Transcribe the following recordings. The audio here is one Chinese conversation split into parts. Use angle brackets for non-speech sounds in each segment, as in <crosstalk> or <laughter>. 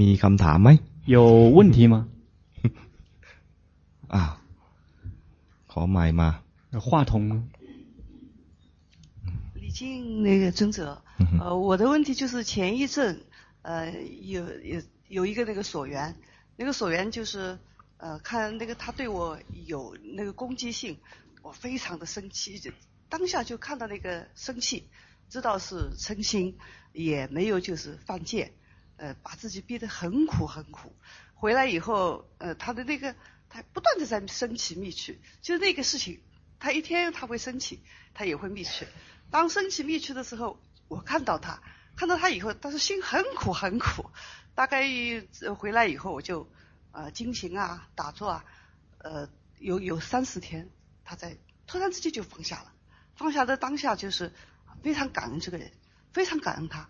มีคำถามไหม有问题吗<laughs> อ้าวขอไมค์มา话筒礼敬那个尊者，呃，我的问题就是前一阵，呃，有有有一个那个所缘，那个所缘就是，呃，看那个他对我有那个攻击性，我非常的生气，就当下就看到那个生气，知道是嗔心，也没有就是犯戒， 呃，把自己逼得很苦很苦，回来以后，呃，他的那个他不断的在生起密去，就那个事情，他一天他会生气，他也会密去。当升起密去的时候，我看到他，看到他以后，但是心很苦很苦。大概一回来以后，我就呃精行啊，打坐啊，呃有有三四天，他在突然之间就放下了。放下的当下就是非常感恩这个人，非常感恩他，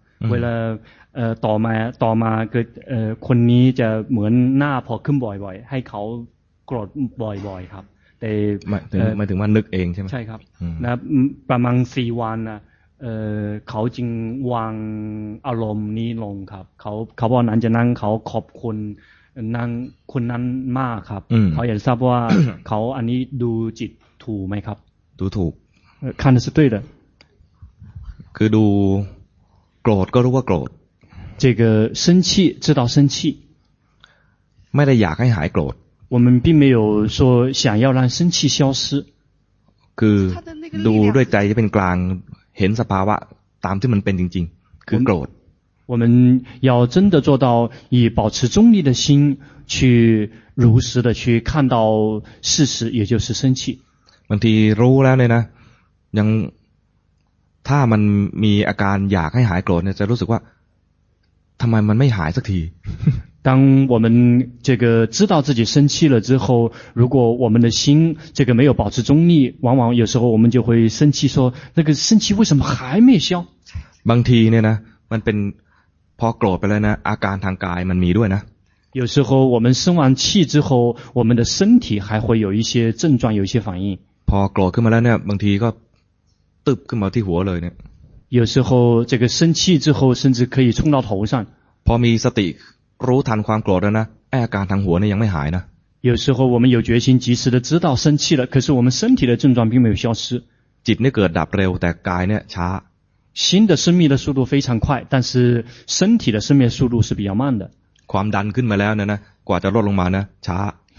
เวลาต่อมาต่อมาเกิดคนนี้จะเหมือนหน้าพอขึ้นบ่อยๆ ให้เขาโกรธบ่อยๆครับ แต่มาถึงว่านึกเองใช่ไหมใช่ครับนะประมาณสี่วันนะเขาจึงวางอารมณ์นี้ลงครับ เขาเขาบอกนั้นจะนั่งเขาขอบคุณนางคนนั้นมากครับ เขาอยากทราบว่าเขาอันนี้ดูจิตถูกไหมครับ ดูถูกคันสุดด้วยเลยคือดู โกรธก็รู้ว่าโกรธ这个生气知道生气ไม่ได้อยากให้หายโกรธ我们并没有说想要让生气消失คือดูด้วยใจจะเป็นกลางเห็นสภาวะตามที่มันเป็นจริงๆ คือโกรธ我们要真的做到以保持中立的心去如实的去看到事实，也就是生气。บางทีรู้แล้วเนี่ยนะยัง ถ้ามันมีอาการอยากให้หายโกรธเนี่ยจะรู้สึกว่าทำไมมันไม่หายสักที<laughs> 当我们这个知道自己生气了之后，如果我们的心这个没有保持中立，往往有时候我们就会生气，说那个生气为什么还没消？บางทีเนี่ยนะมันเป็นพอโกรธไปแล้วนะอาการทางกายมันมีด้วยนะ有时候我们生完气之后，我们的身体还会有一些症状，有一些反应。พอโกรธขึ้นมาแล้วเนี่ยบางทีก็ ตึบขึ้นมาที่หัวเลยเนี่ย有时候这个生气之后，甚至可以冲到头上。พอมีสติรู้ทันความโกรธแล้วนะไออาการทางหัวเนี่ยยังไม่หายนะ有时候我们有决心及时的知道生气了，可是我们身体的症状并没有消失。จิตเนี่ยเกิดดับเร็วแต่กายเนี่ยช้า心的生灭的速度非常快，但是身体的生灭速度是比较慢的。ความดันขึ้นมาแล้วเนี่ยนะกว่าจะลดลงมานะช้า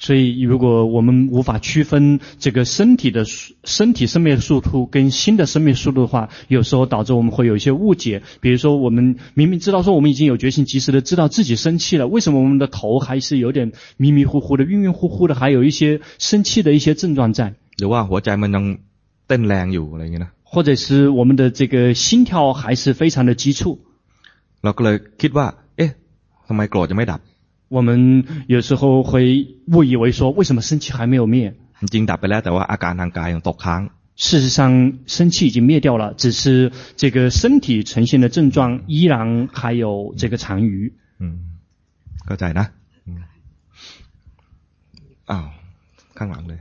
所以，如果我们无法区分这个身体的身体生灭速度跟心的生灭速度的话，有时候导致我们会有一些误解。比如说，我们明明知道说我们已经有决心，及时的知道自己生气了，为什么我们的头还是有点迷迷糊糊的、晕晕乎乎的，还有一些生气的一些症状在？หรือว่าหัวใจมันยังเต้นแรงอยู่อะไรอย่างเงี้ยนะ或者是我们的这个心跳还是非常的急促？เราก็เลยคิดว่าเอ๊ะทำไมโกรธจะไม่ดับ 我们有时候会误以为说，为什么生气还没有灭？事实上，生气已经灭掉了，只是这个身体呈现的症状依然还有这个残余。嗯，เข้าใจนะอ้าวข้างหลังเลย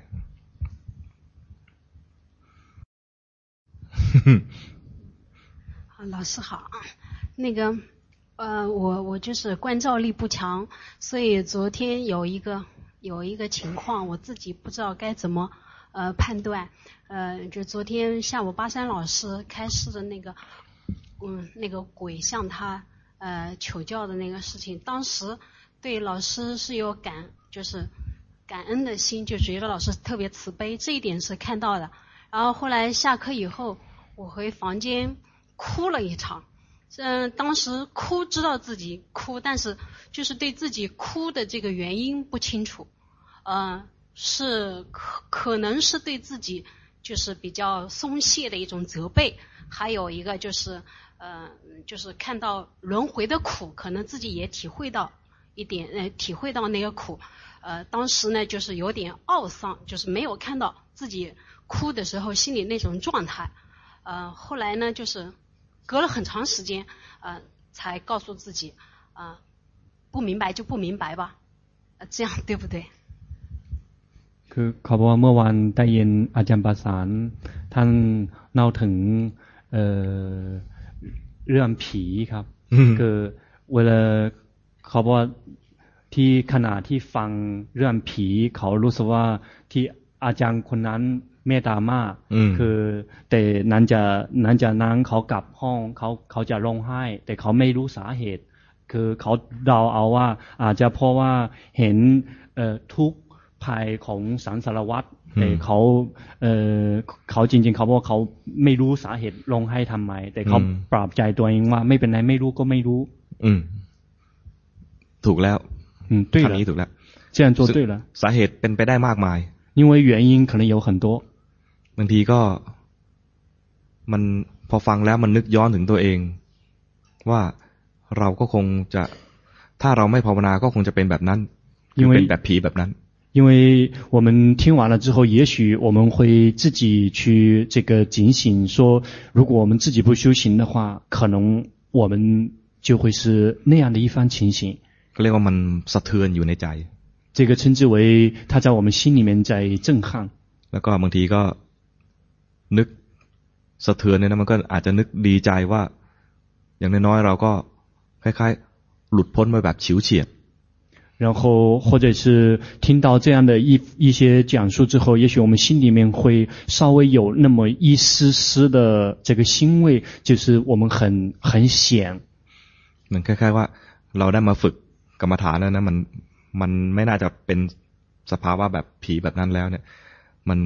老师好，那个。 呃，我我就是观照力不强，所以昨天有一个有一个情况，我自己不知道该怎么呃判断。呃，就昨天下午巴山老师开示的那个，嗯，那个鬼向他呃求教的那个事情，当时对老师是有感，就是。感恩的心，就觉得老师特别慈悲，这一点是看到的。然后后来下课以后，我回房间哭了一场。嗯，当时哭知道自己哭，但是就是对自己哭的这个原因不清楚。嗯，是可可能是对自己就是比较松懈的一种责备，还有一个就是，嗯，就是看到轮回的苦，可能自己也体会到一点，呃，体会到那个苦。呃，当时呢，就是有点懊丧，就是没有看到自己哭的时候心里那种状态。呃，后来呢，就是。隔了很长时间，呃，才告诉自己，啊、呃，不明白就不明白吧，呃，这样对不对？คือเขาบอกว่าเมื่อวานได้ยินอาจารย์ประสานท่านเล่าถึงเอ่อเรื่องผีครับคือเวลาเขาบอกว่าที่ขณะที่ฟังเรื่องผีเขารู้สึกว่าที่อาจารย์คนนั้น เมตตามากคือแต่นั้นจะนั้นจะนั้นเขากลับห้องเขาเขาจะร้องไห้ แต่เขาไม่รู้สาเหตุ คือเขาเดาเอาว่า อาจจะเพราะว่าเห็นเอ่อทุกภัยของสังสารวัตรแต่เขาเอ่อเขาจริง ๆ เขาบอกเขาไม่รู้สาเหตุร้องไห้ทำไม แต่เขาปรับใจตัวเองว่า ไม่เป็นไรไม่รู้ก็ไม่รู้ อืม ถูกแล้ว อืมทางนี้ถูกแล้ว这样做对了สาเหตุเป็นไปได้มากมาย因为原因可能有很多บ างทีก็มันพอฟังแล้วมันนึกย้อนถึงตัวเอง ว่าเราก็คงจะ ถ้าเราไม่ภาวนา ก็คงจะเป็นแบบนั้นคือเป็นแบบผีแบบนั้น因为我们听完了之后，也许我们会自己去这个警醒，说如果我们自己不修行的话，可能我们就会是那样的一番情形。เรียกว่ามันสะเทือนอยู่ในใจ。这个称之为他在我们心里面在震撼。แล้วก็บางทีก็ นึกสะเทือนเนี่ยนะมันก็อาจจะนึกดีใจว่า อย่างน้อยๆเราก็คล้ายๆหลุดพ้นไปแบบฉิวเฉียด然后或者是听到这样的一一些讲述之后，也许我们心里面会稍微有那么一丝丝的这个欣慰，就是我们很很险。เหมือนคล้ายๆว่าเราได้มาฝึกกรรมฐานแล้วนะมันมันไม่น่าจะเป็นสภาวะแบบผีแบบนั้นแล้วเนี่ย มัน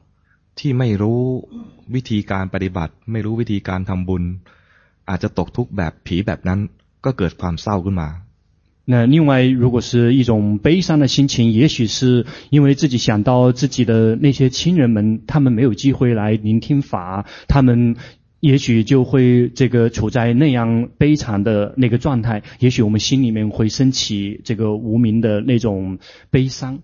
ที่ไม่รู้วิธีการปฏิบัติ ไม่รู้วิธีการทำบุญ อาจจะตกทุกข์แบบผีแบบนั้นก็เกิดความเศร้าขึ้นมา那另外，如果是一种悲伤的心情，也许是因为自己想到自己的那些亲人们，他们没有机会来聆听法，他们也许就会这个处在那样悲惨的那个状态，也许我们心里面会升起这个无名的那种悲伤。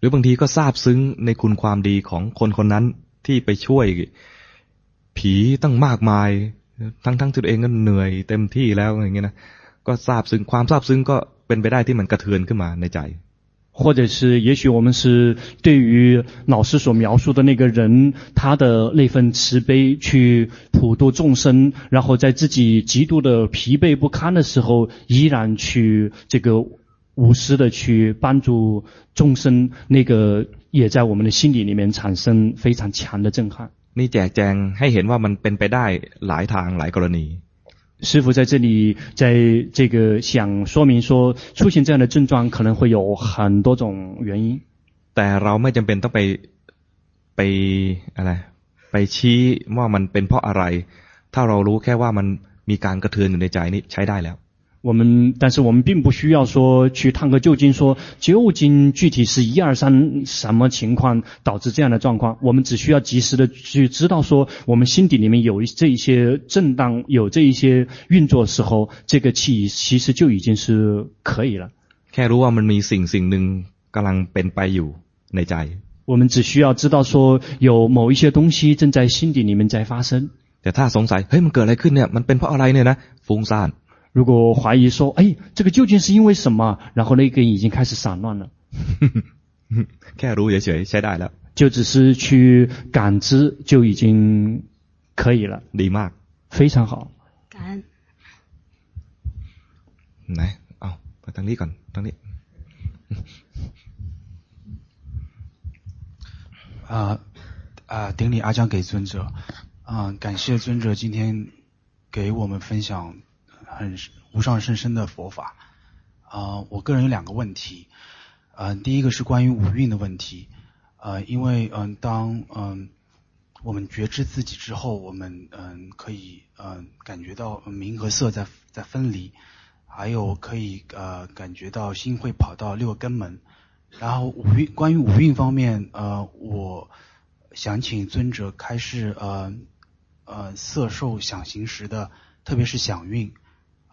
หรือบางทีก็ซาบซึ้งในคุณความดีของคนคนนั้นที่ไปช่วยผีตั้งมากมายทั้งทั้งตัวเองก็เหนื่อยเต็มที่แล้วอย่างเงี้ยนะก็ซาบซึ้งความซาบซึ้งก็เป็นไปได้ที่มันกระเทือนขึ้นมาในใจ或者是，也许我们是对于老师所描述的那个人，他的那份慈悲，去普度众生，然后在自己极度的疲惫不堪的时候，依然去这个 无私的去帮助众生，那个也在我们的心里里面产生非常强的震撼。นี่แจกแจงให้เห็นว่ามันเป็นไปได้หลายทางหลายกรณี。师父在这里，在这个想说明说，出现这样的症状可能会有很多种原因。แต่เราไม่จำเป็นต้องไปไปอะไรไปชี้ว่ามันเป็นเพราะอะไร ถ้าเรารู้แค่ว่ามันมีการกระเทือนอยู่ในใจนี่ใช้ได้แล้ว 我们，但是我们并不需要说去探个究竟，说究竟具体是一二三什么情况导致这样的状况。我们只需要及时的去知道，说我们心底里面有这一些震荡，有这一些运作的时候，这个气其实就已经是可以了。แค่รู้ว่ามันมีสิ่งสิ่งหนึ่งกำลังเป็นไปอยู่ในใจ。我们只需要知道说有某一些东西正在心底里面在发生。แต่ถ้าสงสัยเฮ้ยมันเกิดอะไรขึ้นเนี่ยมันเป็นเพราะอะไรเนี่ยนะฟุ้งซ่าน 如果怀疑说，哎，这个究竟是因为什么？然后那个已经开始散乱了。<laughs> แค่รู้เฉยๆใช้ได้แล้ว 就只是去感知就已经可以了。ดีมาก非常好。感恩。ไหนเอาไปทางนี้ก่อนทางนี้啊啊！顶礼阿姜给尊者啊！感谢尊者今天给我们分享 很无上甚深的佛法啊！我个人有两个问题，啊，第一个是关于五蕴的问题呃，因为嗯，当嗯我们觉知自己之后，我们嗯可以嗯感觉到名和色在在分离，还有可以呃感觉到心会跑到六根门。然后五蕴，关于五蕴方面，呃，我想请尊者开示，呃，呃，色受想行识的，特别是想蕴，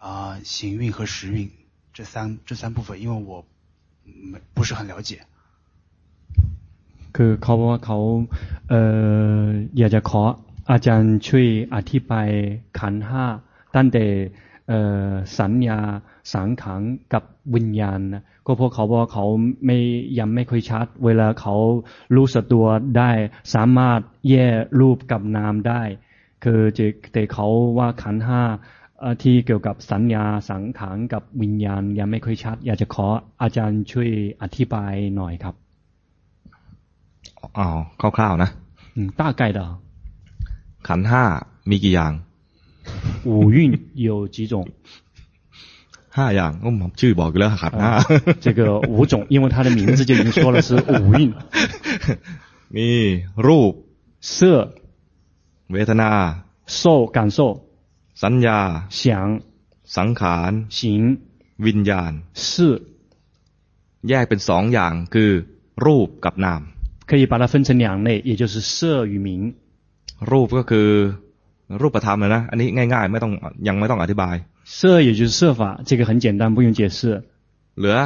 啊、呃，行蕴和识蕴这三这三部分，因为我没不是很了解。คือเขาบอกว่าเขาเอ่ออยากจะขออาจารย์ช่วยอธิบายขันธ์ห้าตั้งแต่เอ่อสัญญาสังขารกับวิญญาณนะก็เพราะเขาบอกเขาไม่ยังไม่ค่อยชัด เวลาเขารู้สึกตัวได้ สามารถแยกรูปกับนามได้ คือจะแต่เขาว่าขันห้า ที่เกี่ยวกับสัญญาสังขารกับวิญญาณยังไม่ค่อยชัด อยากจะขออาจารย์ช่วยอธิบายหน่อยครับอ๋อคร่าวๆนะ大概的ขันห้ามีกี่อย่าง五蕴有几种ห้าอย่างก็ผมชื่อบอกอยู่แล้วขันห้า这个五种因为他的名字就已经说了是五蕴มีรูป色เวทนา受感受 สัญญา想สังขาร行วิญญาณ是แยกเป็นสองอย่างคือรูปกับนาม可以把它分成两类也就是色与名รูปก็คือรูปธรรมเลยนะอันนี้ง่ายๆไม่ต้องยังไม่ต้องอธิบาย色也就是色法，这个很简单，不用解释。เหลือ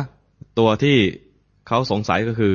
ตัวที่เขาสงสัยก็คือ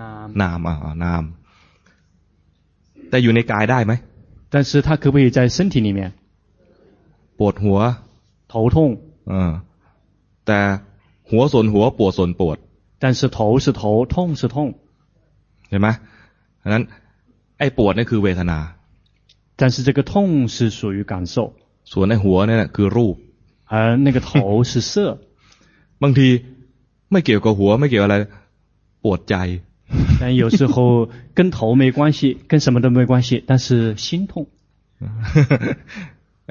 นามนามอ่านามแต่อยู่ในกายได้ไหม但是它可不可以在身体里面ปวดหัว头痛เออแต่หัวส่วนหัวปวดส่วนปวด但是头是头痛是痛เห็นไหมฉะนั้นไอ้ปวดนี่คือเวทนา但是这个痛是属于感受ส่วนในหัวเนี่ยคือรูป而那个头是色บางทีไม่เกี่ยวกับหัวไม่เกี่ยวอะไรปวดใจ <laughs> 但有时候跟头没关系跟什么都没关系但是心痛<laughs>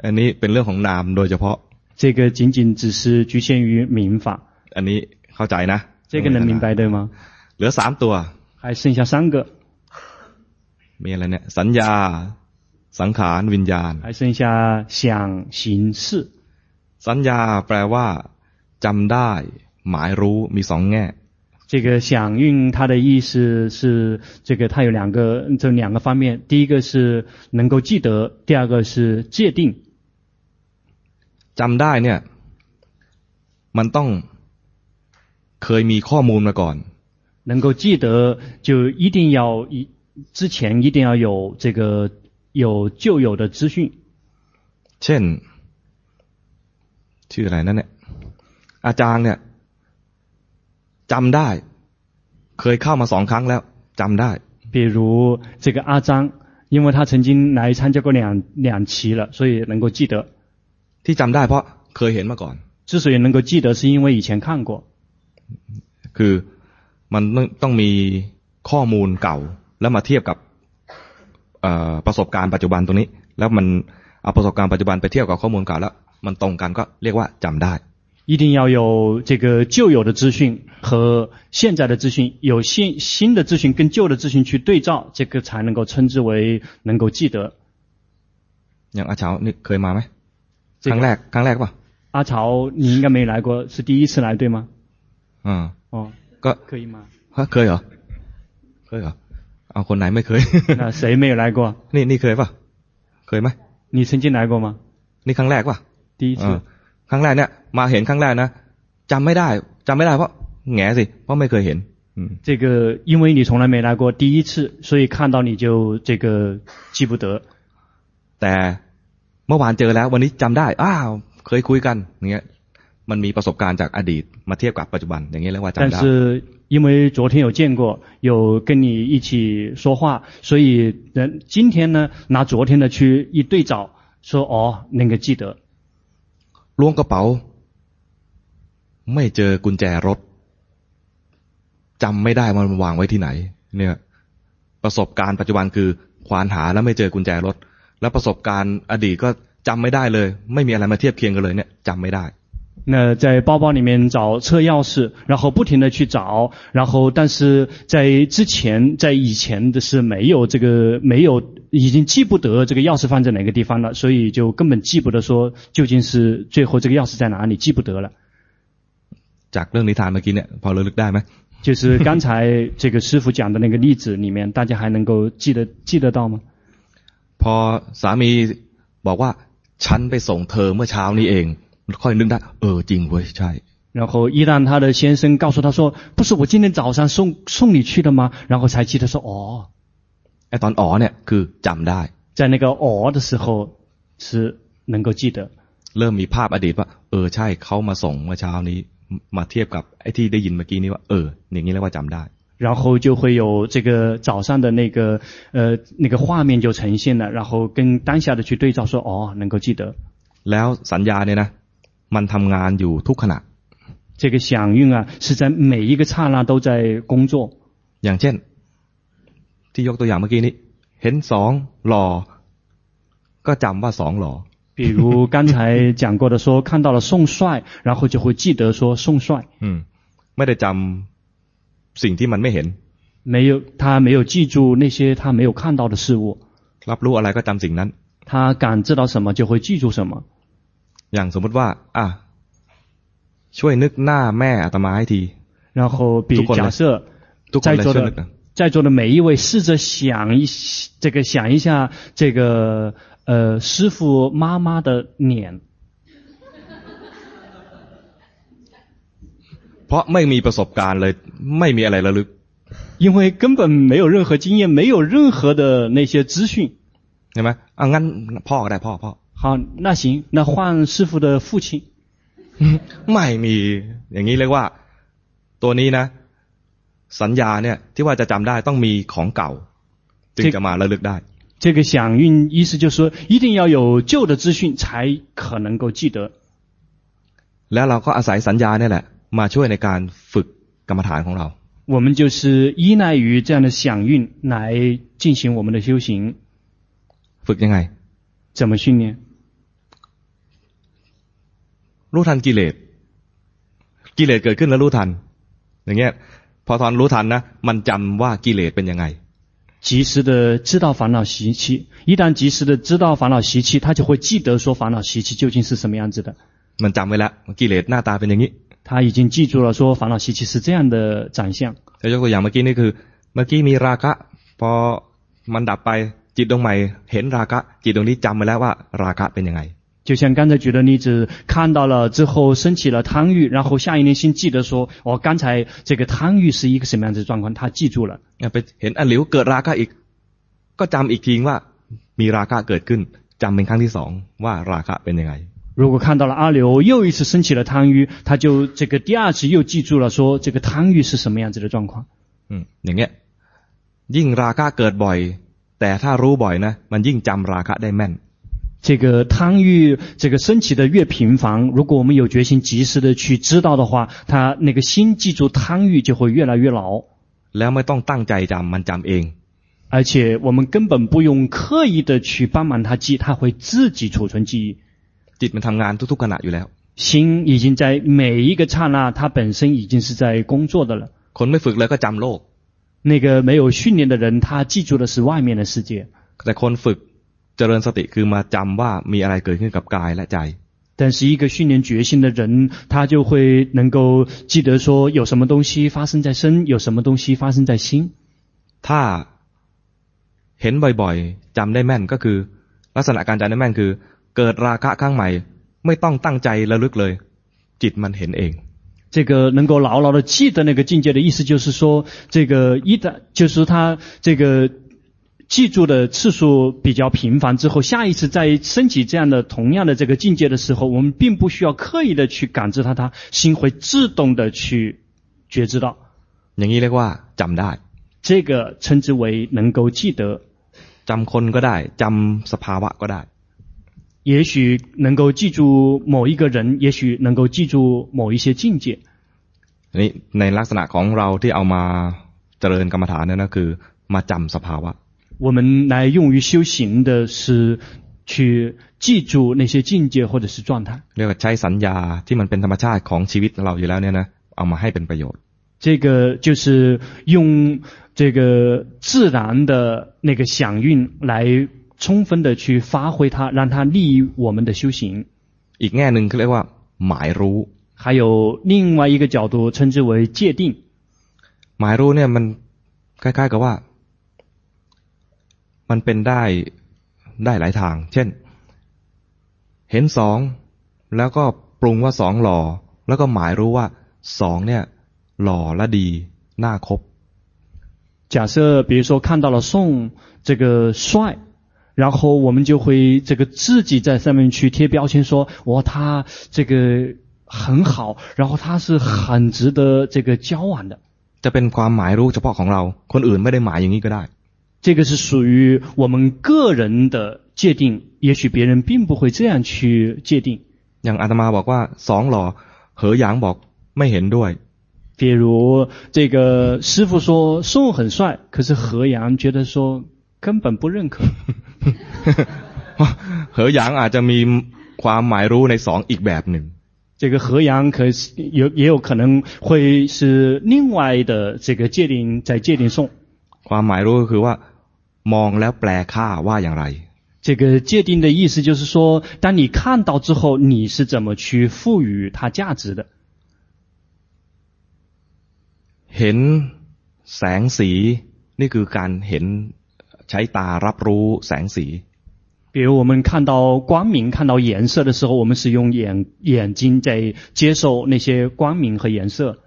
อันนี้เป็นเรื่องของนามโดยเฉพาะ这个仅仅只是局限于名法อันนี้เข้าใจนะ这个能明白对吗<laughs> เหลือสามตัว还剩下三个มีอะไรเนี่ยสัญญาสังขารวิญญาณ还剩下想行识สัญญาแปลว่าจำได้ หมายรู้มีสองแง่ 这个想蕴它的意思是这个它有两个这两个方面第一个是能够记得第二个是界定จำได้เนี่ยมันต้องเคยมีข้อมูลมาก่อน能够记得就一定要一之前一定要有这个有旧有的资讯เช่นชื่ออะไรนั่นเนี่ยอาจารย์เนี่ย จำได้ เคยเข้ามาสองครั้งแล้วจำได้比如这个阿张因为他曾经来参加过两两期了所以能够记得ที่จำได้เพราะเคยเห็นมาก่อน之所以能够记得是因为以前看过คือมันต้องมีข้อมูลเก่าแล้วมาเทียบกับประสบการณ์ปัจจุบันตรงนี้ แล้วมันเอาประสบการณ์ปัจจุบันไปเทียบกับข้อมูลเก่าแล้วมันตรงกันก็เรียกว่าจำได้ 一定要有这个旧有的资讯和现在的资讯，有新新的资讯跟旧的资讯去对照，这个才能够称之为能够记得。อย่างอาเฉานี่เคยมาไหมครั้งแรกครั้งแรกป่ะ阿潮你应该没来过，是第一次来对吗？嗯哦，ก็可以吗？ฮะเคยเหรอเคยเหรอ เอาคนไหนไม่เคย 那谁没有来过？ <laughs> นี่นี่เคยป่ะเคยไหม 你曾经来过吗？ นี่ครั้งแรกป่ะ 第一次 เออครั้งแรกเนี่ย มาเห็นครั้งแรกนะจำไม่ได้จำไม่ได้เพราะแง่สิเพราะไม่เคยเห็น อืม 这个因为你从来没来过，第一次，所以看到你就这个记不得。 แต่เมื่อวานเจอแล้ว วันนี้จำได้ อ้าว เคยคุยกันอย่างเงี้ย มันมีประสบการณ์จากอดีตมาเทียบกับปัจจุบัน อย่างเงี้ยเรียกว่า 但 จำได้ 是因为昨天有见过，有跟你一起说话，所以人今天呢拿昨天的去一对照，说哦能够记得。 ล้วงกระเป๋า ไม่เจอกุญแจรถจำไม่ได้ว่ามันวางไว้ที่ไหน เนี่ย ประสบการณ์ปัจจุบันคือควานหาแล้วไม่เจอกุญแจรถ แล้วประสบการณ์อดีตก็จำไม่ได้เลย ไม่มีอะไรมาเทียบเคียงกันเลยเนี่ยจำไม่ได้ 那在包包里面找车钥匙，然后不停的去找，然后但是在之前在以前的是没有这个没有已经记不得这个钥匙放在哪个地方了，所以就根本记不得说究竟是最后这个钥匙在哪里记不得了。 จากเรื่องนิทานเมื่อกี้เนี่ยพอระลึกได้ไหม 就是刚才这个师傅讲的那个例子里面，大家还能够记得记得到吗？ พอสามีบอกว่า ฉันไปส่งเธอเมื่อเช้านี้เอง ค่อยนึกได้ เออจริงเว้ยใช่ 然后一旦他的先生告诉他说：“不是我今天早上送送你去的吗？”然后才记得说：“哦， ไอตอนอ๋อเนี่ยคือจำได้ 在那个哦的时候是能够记得。” เริ่มมีภาพอดีตว่า เออใช่เขามาส่งเมื่อเช้านี้ มาเทียบกับไอ้ที่ได้ยินเมื่อกี้นี้ว่า เออ อย่างนี้เรียกว่าจำได้ 然后就会有这个早上的那个呃那个画面就呈现了，然后跟当下的去对照说，哦，能够记得。 แล้วสัญญาเนี่ยนะ มันทำงานอยู่ทุกขณะ 这个响应啊，是在每一个刹那都在工作。 อย่างเช่น ที่ยกตัวอย่างเมื่อกี้นี้ เห็นสองหล่อ ก็จำว่าสองหล่อ 比如刚才讲过的说，看到了宋帅，然后就会记得说宋帅。 อืม ไม่ได้จำสิ่งที่มันไม่เห็น 没有，他没有记住那些他没有看到的事物。 รับรู้อะไรก็จำสิ่งนั้น 他感知到什么就会记住什么。 อย่างสมมติว่า อ่ะ ช่วยนึกหน้าแม่อาตมาให้ที 然后比ทุกคนเลย 假设 ทุกคน 在 เลย 座 ช่วยนึก 的 นะ 在座的每一位试着想一这个想一下这个 呃，师傅妈妈的脸。เพราะไม่มีประสบการณ์เลยไม่มีอะไรระลึก因为根本没有任何经验没有任何的那些资讯เห็นไหมอังั้นพ่อก็ได้พ่อพ่อ好那行那换师傅的父亲ไม่มีอย่างนี้เรียกว่าตัวนี้นะสัญญาเนี่ยที่ว่าจะจําได้ต้องมีของเก่าจึงจะมาระลึกได้ 这个响应意思就是说，一定要有旧的资讯才可能够记得。 แล้วเราก็อาศัยสัญญาเนี่ยแหละ มาช่วยในการฝึกกรรมฐานของเรา 我们就是依赖于这样的响应来进行我们的修行。 ฝึกยังไง 怎么训练？ รู้ทันกิเลส กิเลสเกิดขึ้นแล้วรู้ทัน อย่างเงี้ย พอตอนรู้ทันนะ มันจำว่ากิเลสเป็นยังไง 及时的知道烦恼习气，一旦及时的知道烦恼习气，他就会记得说烦恼习气究竟是什么样子的。 มันจำไว้แล้วกิเลสหน้าตาเป็นอย่างนี้ 他已经记住了说烦恼习气是这样的长相。 จะยกตัวอย่างเมื่อกี้นี่คือ เมื่อกี้มีราคะ พอมันดับไปจิตดวงใหม่เห็นราคะ จิตดวงนี้จำไว้แล้วว่าราคะเป็นยังไง 就像刚才举的例子，看到了之后升起了贪欲，然后下一念心记得说，哦，刚才这个贪欲是一个什么样子的状况，他记住了。 ไปเห็นอันหลิวเกิดราคะอีก ก็จำอีกทีว่า มีราคะเกิดขึ้นจำเป็นครั้งที่สองว่าราคะเป็นยังไง 如果看到了阿流又一次升起了贪欲，他就这个第二次又记住了说，这个贪欲是什么样子的状况。 อืมอย่างเงี้ย ยิ่งราคะเกิดบ่อย แต่ถ้ารู้บ่อยนะ มันยิ่งจำราคะได้แม่น 这个贪欲这个升起的越频繁，如果我们有决心及时的去知道的话，他那个心记住贪欲就会越来越牢， แล้วไม่ต้องตั้งใจจำมันจำเอง 而且我们根本不用刻意的去帮忙他记，他会自己储存记忆。 จิตมันทำงานทุกๆขณะอยู่แล้ว 心已经在每一个刹那，它本身已经是在工作的了。 คนไม่ฝึกเลยก็จำโลก 那个没有训练的人，他记住的是外面的世界。 แต่คนฝึก เจริญสติคือมาจำว่ามีอะไรเกิดขึ้นกับกายและใจ 但是一个训练决心的人，他就会能够记得说，有什么东西发生在身，有什么东西发生在心。 ถ้า เห็นบ่อยๆจำได้แม่นก็คือ ลักษณะการจำได้แม่นคือ เกิดราคะข้างใหม่ ไม่ต้องตั้งใจระลึกเลย จิตมันเห็นเอง 这个能够牢牢的记得那个境界的意思，就是说，这个一旦就是他这个 记住的次数比较频繁之后，下一次再升起这样的同样的这个境界的时候，我们并不需要刻意的去感知它，它心会自动的去觉知到。อย่างนี้เรียกว่าจำได้ 这个称之为能够记得， จำคนก็ได้จำสภาวะก็ได้ 也许能够记住某一个人，也许能够记住某一些境界。 นี่ในลักษณะของเราที่เอามาเจริญกรรมฐานเนี่ยนะคือ มาจำสภาวะ 我们来用于修行的是去记住那些境界或者是状态。 เรียกว่าใช้สัญญาที่มันเป็นธรรมชาติของชีวิตเราอยู่แล้วเนี่ยนะเอามาให้เป็นประโยชน์ 这个就是用这个自然的那个响韵来充分的去发挥它，让它利于我们的修行。 อีกแง่หนึ่งเขาเรียกว่า หมายรู้ 还有另外一个角度称之为界定。 หมายรู้เนี่ยมันคล้ายๆกับว่า มันเป็นได้ได้หลายทาง เช่น เห็นสองแล้วก็ปรุงว่าสองหล่อ แล้วก็หมายรู้ว่าสองเนี่ย หล่อและดีน่าคบ 假设比如说看到了宋这个帅，然后我们就会这个自己在上面去贴标签说，哇，他这个很好，然后他是很值得这个交往的。 จะเป็นความหมายรู้เฉพาะของเรา คนอื่นไม่ได้หมายอย่างนี้ก็ได้ 这个是属于我们个人的界定，也许别人并不会这样去界定。 อย่างอาตมาบอกว่าสองหล่อเหอหยางบอกไม่เห็นด้วย 比如这个师父说宋很帅，可是何阳觉得说根本不认可。 เหอหยางอาจจะมีความหมายรู้ในสองอีกแบบหนึ่ง 这个何阳可是有也有可能会是另外的这个界定在界定宋。 ความหมายรู้ก็คือว่า มองแล้วแปลค่าว่าอย่างไร 这个界定的意思就是说，当你看到之后，你是怎么去赋予它价值的？ เห็นแสงสี นี่คือการเห็นใช้ตารับรู้แสงสี 比如我们看到光明、看到颜色的时候，我们是用眼眼睛在接受那些光明和颜色。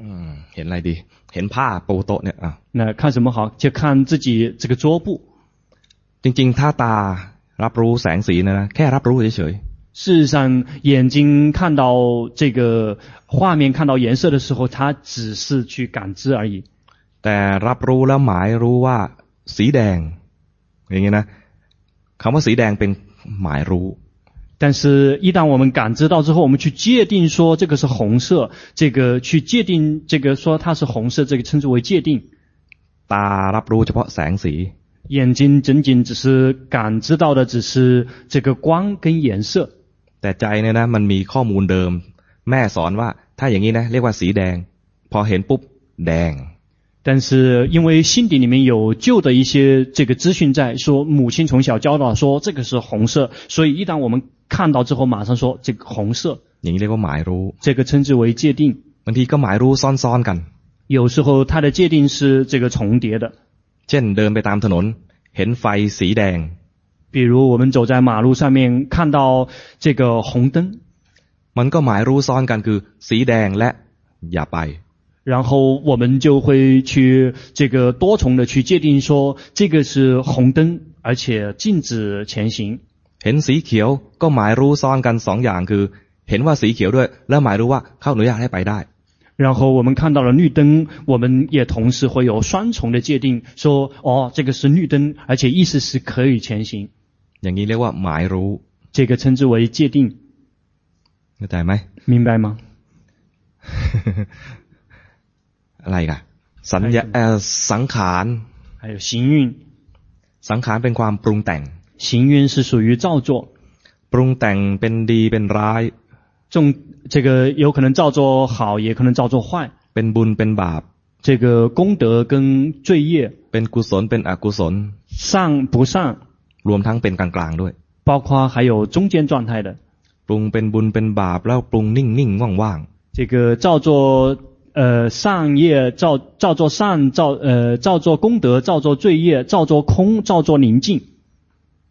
อืม เห็นอะไรดี เห็นผ้าปูโต๊ะเนี่ยอ่ะ 那看什么好？就看自己这个桌布。 จริง ๆ ถ้าตารับรู้แสงสีเนะนะแค่รับรู้เฉย 事实上，眼睛看到这个画面、看到颜色的时候，它只是去感知而已。 ๆแต่รับรู้แล้วหมายรู้ว่า สีแดง อย่างนี้นะคำว่าสีแดงเป็นหมายรู้ 但是，一旦我们感知到之后，我们去界定说这个是红色，这个去界定这个说它是红色，这个称之为界定。 ตารับรู้เฉพาะแสงสี 眼睛仅仅只是感知到的只是这个光跟颜色， แต่ใจเนี่ยนะมันมีข้อมูลเดิม แม่สอนว่า ถ้าอย่างนี้นะเรียกว่าสีแดง พอเห็นปุ๊บแดง 但是因为心底里面有旧的一些这个资讯在，说母亲从小教导说这个是红色，所以一旦我们 看到之后，马上说这个红色， อย่างนี้เรียกว่าหมายรู้ 这个称之为界定。 บางทีก็หมายรู้ซ่อนๆกัน 有时候它的界定是这个重叠的， เช่นเดินไปตามถนน เห็นไฟสีแดง 比如我们走在马路上面看到这个红灯， มันก็หมายรู้ซ่อนกันคือสีแดงและอย่าไป 然后我们就会去这个多重的去界定说这个是红灯，而且禁止前行。 เห็นสีเขียวก็หมายรู้ซ่อนกันสองอย่างคือ เห็นว่าสีเขียวด้วย แล้วหมายรู้ว่าเขาอนุญาตให้ไปได้ 然后我们看到了绿灯，我们也同时会有双重的界定，说哦，这个是绿灯，而且意思是可以前行。 อย่างนี้เรียกว่าหมายรู้ 这个称之为界定， เข้าใจไหม 明白吗？ อะไรกันสัญญาเอ่อสังขาร 还有行运， สังขารเป็นความปรุงแต่ง 行运是属于造作， ปรุงแต่งเป็นดีเป็นร้าย 重这个有可能造作好，也可能造作坏。 เป็นบุญเป็นบาป 这个功德跟罪业， เป็นกุศลเป็นอกุศล 善不善， รวมทั้งเป็นกลางๆด้วย 包括还有中间状态的。 ปรุงเป็นบุญเป็นบาปแล้วปรุงนิ่งๆว่าง 这个造作 呃善业造造作善造呃造作功德造作罪业造作空造作宁静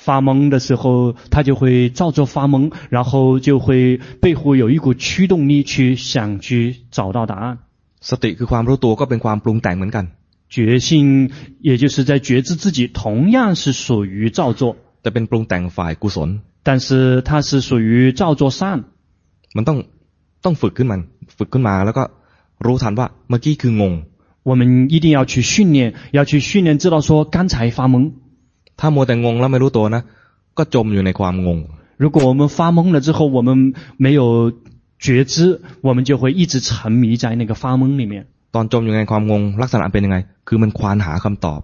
发懵的时候，他就会造作发懵，然后就会背后有一股驱动力去想去找到答案。 สติคือความรู้ตัวก็เป็นความปรุงแต่งเหมือนกัน 觉性，也就是在觉知自己，同样是属于造作， แต่เป็นปรุงแต่งฝ่ายกุศล 但是它是属于造作善。 มันต้องต้องฝึกขึ้นมัน ฝึกขึ้นมาแล้วก็รู้ทันว่าเมื่อกี้คืองง 我们一定要去训练，要去训练，知道说刚才发懵。 ถ้ามัวแต่งงแล้วไม่รู้ตัวนะ ก็จมอยู่ในความงง 如果我们发懵了之后，我们没有觉知，我们就会一直沉迷在那个发懵里面。 ตอนจมอยู่ในความงง ลักษณะเป็นยังไง คือมันควานหาคำตอบ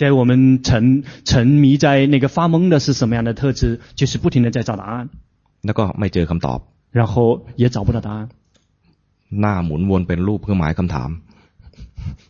在我们沉沉迷在那个发懵的是什么样的特质？就是不停的在找答案， แล้วก็ไม่เจอคำตอบ 然后也找不到答案， หน้าหมุนวนเป็นรูปเครื่องหมายคำถาม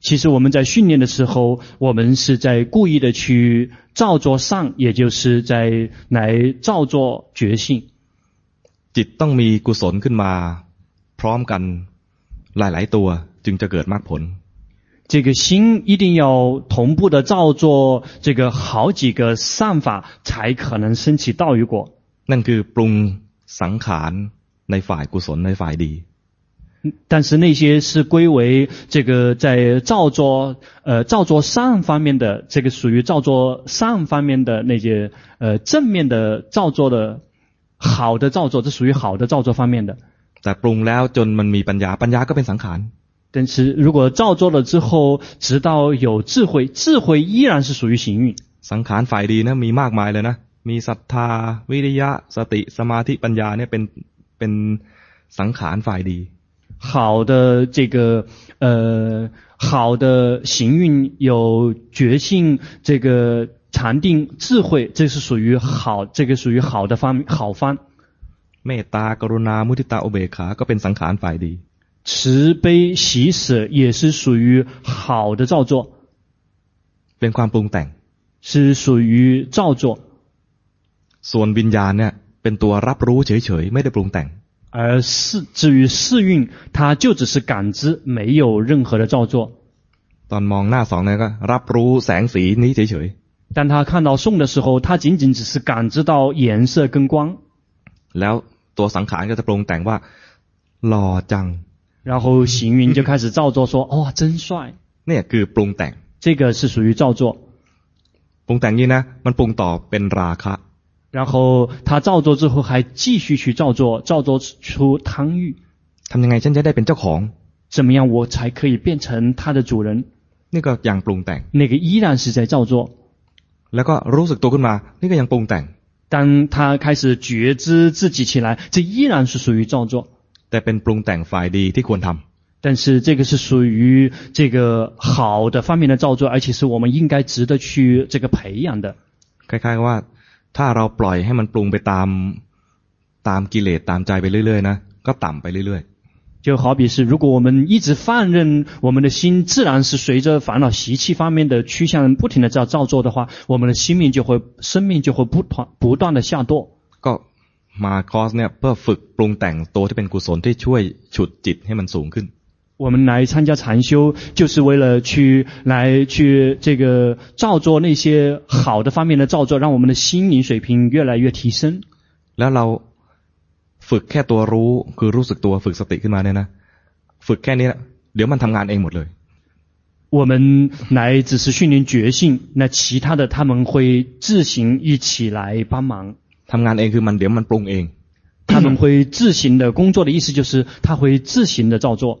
其实我们在训练的时候，我们是在故意的去造作善，也就是在来造作觉性。 จิตต้องมีกุศลขึ้นมา พร้อมกันหลาย ๆ ตัว จึงจะเกิดมรรคผล 这个心一定要同步的造作这个好几个善法，才可能升起道与果。 นั่นคือปรุงสังขารในฝ่ายกุศลในฝ่ายดี 但是那些是归为这个在造作呃造作善方面的，这个属于造作善方面的那些呃正面的造作的好的造作，这属于好的造作方面的。 แต่ปรุงแล้วจนมันมีปัญญา ปัญญาก็เป็นสังขาร 但是如果造作了之后，直到有智慧，智慧依然是属于行运。 สังขารฝ่ายดีนะมีมากมายเลยนะ มีศรัทธา วิริยะ สติ สมาธิ ปัญญาเนี่ยเป็นเป็นสังขารฝ่ายดี 好的这个呃好的行运有觉性，这个禅定智慧，这是属于好，这个属于好的方好方。 เมตตากรุณา มุทิตาอุเบกขา ก็เป็นสังขารฝ่ายดี 慈悲喜舍也是属于好的造作， เป็นความปรุงแต่ง 是属于造作。 ส่วนวิญญาณเนี่ยเป็นตัวรับรู้เฉยๆ ไม่ได้ปรุงแต่ง 而是至于世运，它就只是感知，没有任何的造作。 ตอนมองหน้าสองเนี่ยก็รับรู้แสงสีนี้เฉย 当他看到颂的时候，他仅仅只是感知到颜色跟光， ๆ แล้วตัวสังขารก็จะปรุงแต่งว่าหล่อจัง 然后行运就开始造作说：“哦，真帅。 เนี่ยคือปรุงแต่ง ”这个是属于造作。 ปรุงแต่งนี้นะ มันปรุงต่อเป็นราคะ 然后他造作之后还继续去造作，造作出贪欲。 ทำยังไงฉันจะได้เป็นเจ้าของ 怎么样我才可以变成他的主人？ นี่ก็ยังปรุงแต่ง 那个依然是在造作。 แล้วก็รู้สึกตัวขึ้นมา นี่ก็ยังปรุงแต่ง 当他开始觉知自己起来，这依然是属于造作。 แต่เป็นปรุงแต่งฝ่ายดีที่ควรทำ 但是这个是属于这个好的方面的造作，而且是我们应该值得去这个培养的。 คล้ายๆว่า ถ้าเราปล่อยให้มันปรุงไปตามตามกิเลสตามใจไปเรื่อยๆนะก็ต่ำไปเรื่อย 就好比是，如果我们一直放任我们的心，自然是随着烦恼习气方面的趋向，不停的在造作的话，我们的心命就会生命就会不断不断的下堕。 ๆ ก็มาคอร์สเนี่ยเพื่อฝึกปรุงแต่งตัวที่เป็นกุศลที่ช่วยฉุดจิตให้มันสูงขึ้น 我们来参加禅修，就是为了去来去这个造作那些好的方面的造作，让我们的心灵水平越来越提升。 แล้วเราฝึกแค่ตัวรู้คือรู้สึกตัวฝึกสติขึ้นมาเนี่ยนะ ฝึกแค่นี้นะเดี๋ยวมันทำงานเองหมดเลย 我们来只是训练觉性，那其他的他们会自行一起来帮忙。ทำงานเองคือมันเดี๋ยวมันปรุงเอง 他们会自行的工作的意思就是他会自行的照做，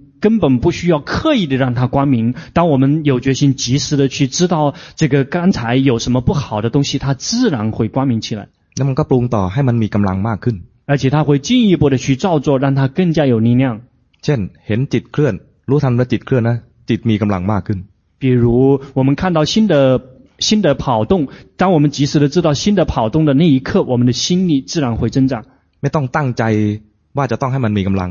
根本不需要刻意的让它光明。当我们有决心，及时的去知道这个刚才有什么不好的东西，它自然会光明起来。 แล้วมันก็ปรุงต่อให้มันมีกำลังมากขึ้น 而且它会进一步的去照做，让它更加有力量。 เช่น เห็นจิตเคลื่อน รู้ทันว่าจิตเคลื่อนนะ จิตมีกำลังมากขึ้น 比如我们看到新的新的跑动，当我们及时的知道新的跑动的那一刻，我们的心力自然会增长。 ไม่ต้องตั้งใจว่าจะต้องให้มันมีกำลัง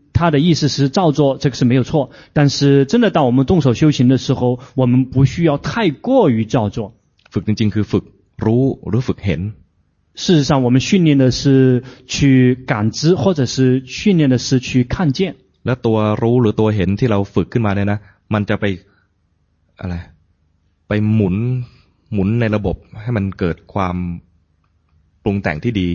它的意思是照做，这个是没有错。但是真的当我们动手修行的时候，我们不需要太过于照做。 ฝึกจริงๆ คือฝึกรู้หรือฝึกเห็น 事实上，我们训练的是去感知，或者是训练的是去看见。 แล้วตัวรู้หรือตัวเห็นที่เราฝึกขึ้นมาเนี่ยนะ มันจะไปอะไร ไปหมุนหมุนในระบบให้มันเกิดความปรุงแต่งที่ดี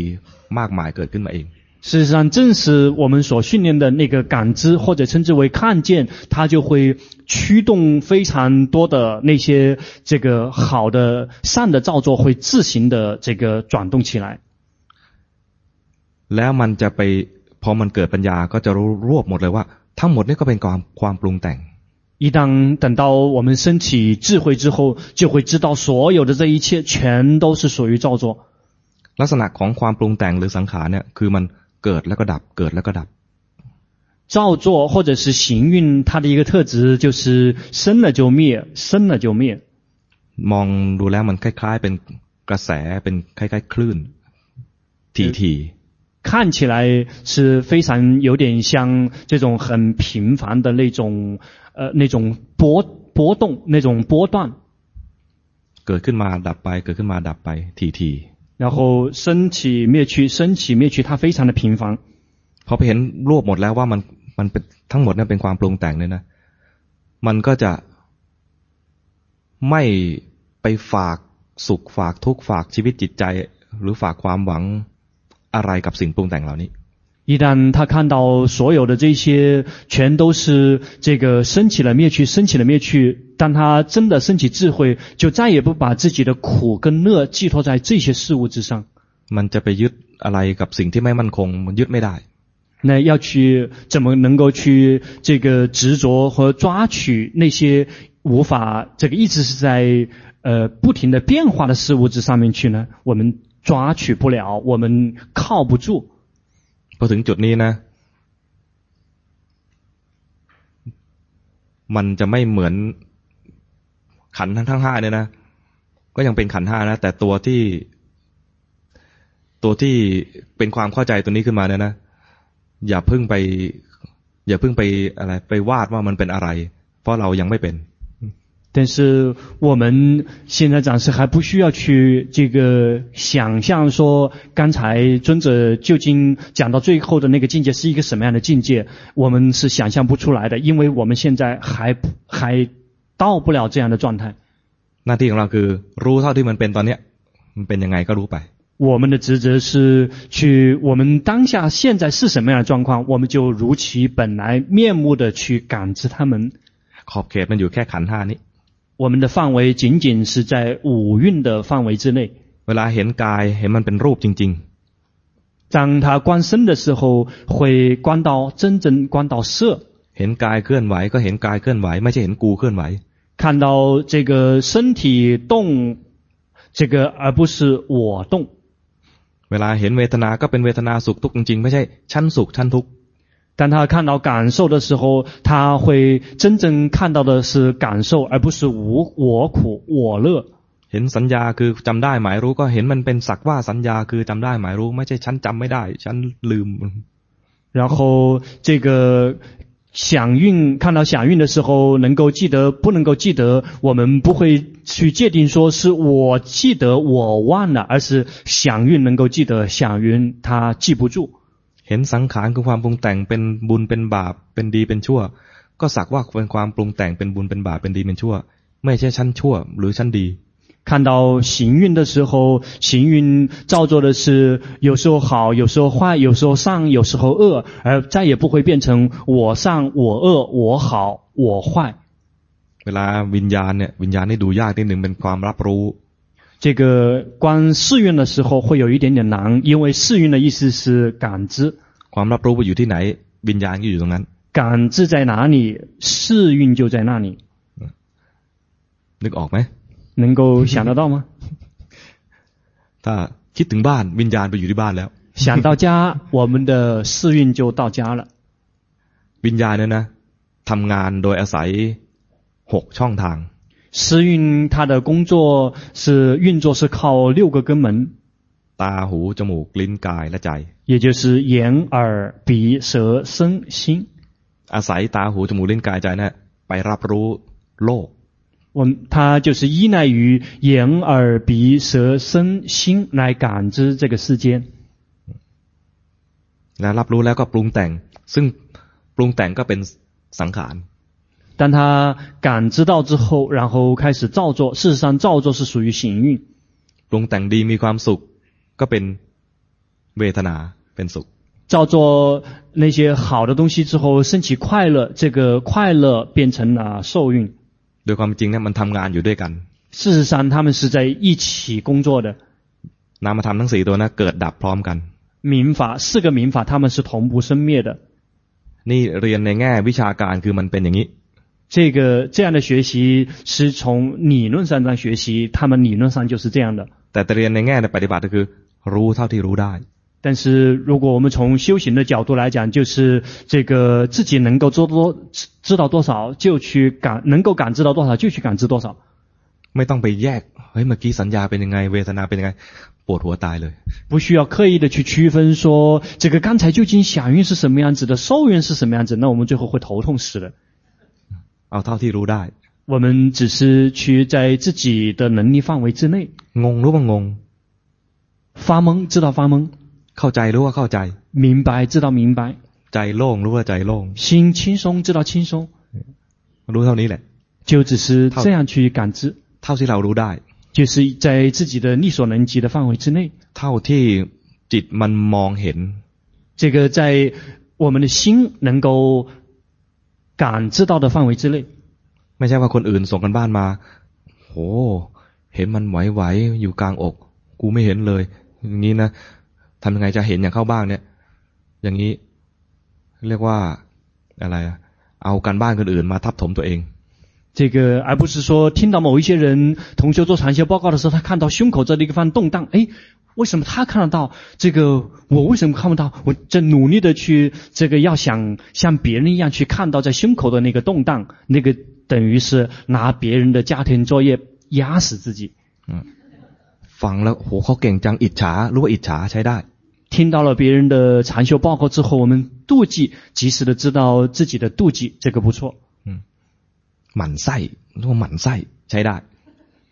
มากมายเกิดขึ้นมาเอง 事实上，正是我们所训练的那个感知，或者称之为看见，它就会驱动非常多的那些这个好的善的造作，会自行的这个转动起来。 แล้วมันจะไปพอมันเกิดปัญญาก็จะรู้รวบหมดเลยว่า ทั้งหมดนี่ก็เป็นความความปรุงแต่ง 一旦等到我们升起智慧之后，就会知道所有的这一切全都是属于造作。 ลักษณะของความปรุงแต่งหรือสังขารเนี่ยคือมัน เกิดแล้วก็ดับเกิดแล้วก็ดับ 造作或者是行运，它的一个特质就是生了就灭，生了就灭。 มองดูแล้วมันคล้ายๆ เป็นกระแสเป็นคล้ายๆ คลื่น ทีๆ 看起来是非常有点像这种很频繁的那种，呃，那种波波动，那种波段， เกิดขึ้นมาดับไป เกิดขึ้นมาดับไป ทีๆ 然后升起灭去，升起灭去，它非常的频繁。 พอไปเห็นรวบหมดแล้วว่ามันมันเป็นทั้งหมดเนี่ยเป็นความปรุงแต่งเนี่ยนะ มันก็จะไม่ไปฝากสุขฝากทุกข์ฝากชีวิตจิตใจ หรือฝากความหวังอะไรกับสิ่งปรุงแต่งเหล่านี้ 一旦他看到所有的这些全都是这个升起了灭去，升起了灭去，当他真的升起智慧，就再也不把自己的苦跟乐寄托在这些事物之上。 มันจะไปยึดอะไรกับสิ่งที่ไม่มั่นคง มันยึดไม่ได้ 那要去怎么能够去这个执着和抓取那些无法这个一直是在呃不停的变化的事物之上面去呢？我们抓取不了，我们靠不住。 พอถึงจุดนี้นะ มันจะไม่เหมือนขันทั้งทั้งห้าเนี่ยนะ ก็ยังเป็นขันห้านะ แต่ตัวที่ ตัวที่เป็นความเข้าใจตัวนี้ขึ้นมาเนี่ยนะ อย่าเพิ่งไป อย่าเพิ่งไปอะไร ไปวาดว่ามันเป็นอะไร เพราะเรายังไม่เป็น 但是我们现在暂时还不需要去这个想象说，刚才尊者究竟讲到最后的那个境界是一个什么样的境界，我们是想象不出来的，因为我们现在还还到不了这样的状态。 หน้าที่ของเราคือ รู้เท่าที่มันเป็นตอนเนี้ย มันเป็นยังไงก็รู้ไป 我们的职责是去我们当下现在是什么样的状况，我们就如其本来面目的去感知他们。 ขอบเขตมันอยู่แค่ขันธ์ห้านี้ 我们的范围仅仅是在五蕴的范围之内。 เวลาเห็นกายเห็นมันเป็นรูปจริง 当他观身的时候，会观到真正观到色， ๆ เห็นกายเคลื่อนไหวก็เห็นกายเคลื่อนไหว ไม่ใช่เห็นกูเคลื่อนไหว 看到这个身体动，这个而不是我动。 เวลาเห็นเวทนา ก็เป็นเวทนาสุขทุกข์จริงๆไม่ใช่ชั้นสุขชั้นทุกข์ 当他看到感受的时候，他会真正看到的是感受，而不是我我苦我乐。เห็นสัญญาคือจำได้หมายรู้ก็เห็นมันเป็นสักว่าสัญญาคือจำได้หมายรู้ไม่ใช่ฉันจำไม่ได้ฉันลืม然后这个响蕴看到响蕴的时候，能够记得不能够记得，我们不会去界定说是我记得我忘了，而是响蕴能够记得响蕴他记不住。 เห็นสังขารคือความปรุงแต่งเป็นบุญเป็นบาปเป็นดีเป็นชั่ว ก็สักว่าเป็นความปรุงแต่งเป็นบุญเป็นบาปเป็นดีเป็นชั่ว ไม่ใช่ชั้นชั่วหรือชั้นดี看到行运的时候，行运造作的是有时候好，有时候坏，有时候善，有时候恶，而再也不会变成我善、我恶、我好、我坏。เวลาวิญญาณเนี่ยวิญญาณนี่ดูยากนิดหนึ่งเป็นความรับรู้。 这个观四蕴的时候会有一点点难，因为四蕴的意思是感知。ความรับรู้อยู่ที่ไหนวิญญาณก็อยู่ตรงนั้น。感知在哪里，四蕴就在那里。นึกออกไหม能够想得到吗？<laughs> ถ้าคิดถึงบ้านวิญญาณไปอยู่ที่บ้านแล้ว想到家，我们的四蕴就到家了。วิญญาณเนี่ยนะทำงานโดยอาศัยหกช่องทาง 四蕴它的工作是运作是靠六个根门。ตาหูจมูกลิ้นกายและใจ也就是眼耳鼻舌身心。อาศัยตาหูจมูกลิ้นกายใจนะไปรับรู้โลก我们他就是依赖于眼耳鼻舌身心来感知这个世间。แล้วรับรู้แล้วก็ปรุงแต่งซึ่งปรุงแต่งก็เป็นสังขาร 当他感知到之后，然后开始造作。事实上，造作是属于行运。ปรุงแต่งดีมีความสุขก็เป็นเวทนาเป็นสุข造作那些好的东西之后，升起快乐，这个快乐变成了受运。โดยความจริงเนี่ยมันทำงานอยู่ด้วยกัน事实上他们是在一起工作的นามธรรมทั้งสี่ตัวนะเกิดดับพร้อมกัน民法四个民法他们是同步生灭的นี่เรียนในแง่วิชาการคือมันเป็นอย่างนี้ 这个这样的学习是从理论上来学习他们理论上就是这样的แต่เรียนในแง่ในปฏิบัติก็คือรู้เท่าที่รู้ได้但是如果我们从修行的角度来讲，就是这个自己能够做多知道多少就去感，能够感知到多少就去感知多少。ไม่ต้องไปแยกเฮ้ยเมื่อกี้สัญญาเป็นยังไงเวทนาเป็นยังไงปวดหัวตายเลย不需要刻意的去区分说这个刚才究竟响蕴是什么样子的，受蕴是什么样子，那我们最后会头痛死的。 เอาเท่าที่รู้ได้我们只是去在自己的能力范围之内。งงรู้ว่างง发懵知道发懵。เข้าใจรู้ว่าเข้าใจ明白知道明白ใจโล่งรู้ว่าใจโล่ง心轻松知道轻松รู้เท่านี้แหละ就只是这样去感知เท่าที่เรารู้ได้就是在自己的力所能及的范围之内เท่าที่จิตมันมองเห็น这个在我们的心能够 感知到的范围之内ไม่ใช่ว่าคนอื่นส่งกันบ้านมาโหเห็นมันไหวๆอยู่กลางอกกูไม่เห็นเลยอย่างนี้นะทำยังไงจะเห็นอย่างเข้าบ้างเนี่ยอย่างนี้เรียกว่าอะไรเอาการบ้านคนอื่นมาทับถมตัวเอง这个而不是说听到某一些人同学做禅修报告的时候，他看到胸口这里一个地方动荡，哎， 为什么他看得到？这个我为什么看不到？我在努力的去这个要想像别人一样去看到在胸口的那个动荡，那个等于是拿别人的家庭作业压死自己。嗯，ฟังแล้วโหเขาเก่งจังอิจฉารู้ว่าอิจฉาใช้ได้听到了别人的禅修报告之后，我们妒忌，及时的知道自己的妒忌，这个不错。嗯，满塞，如果满塞，ใช้ได้。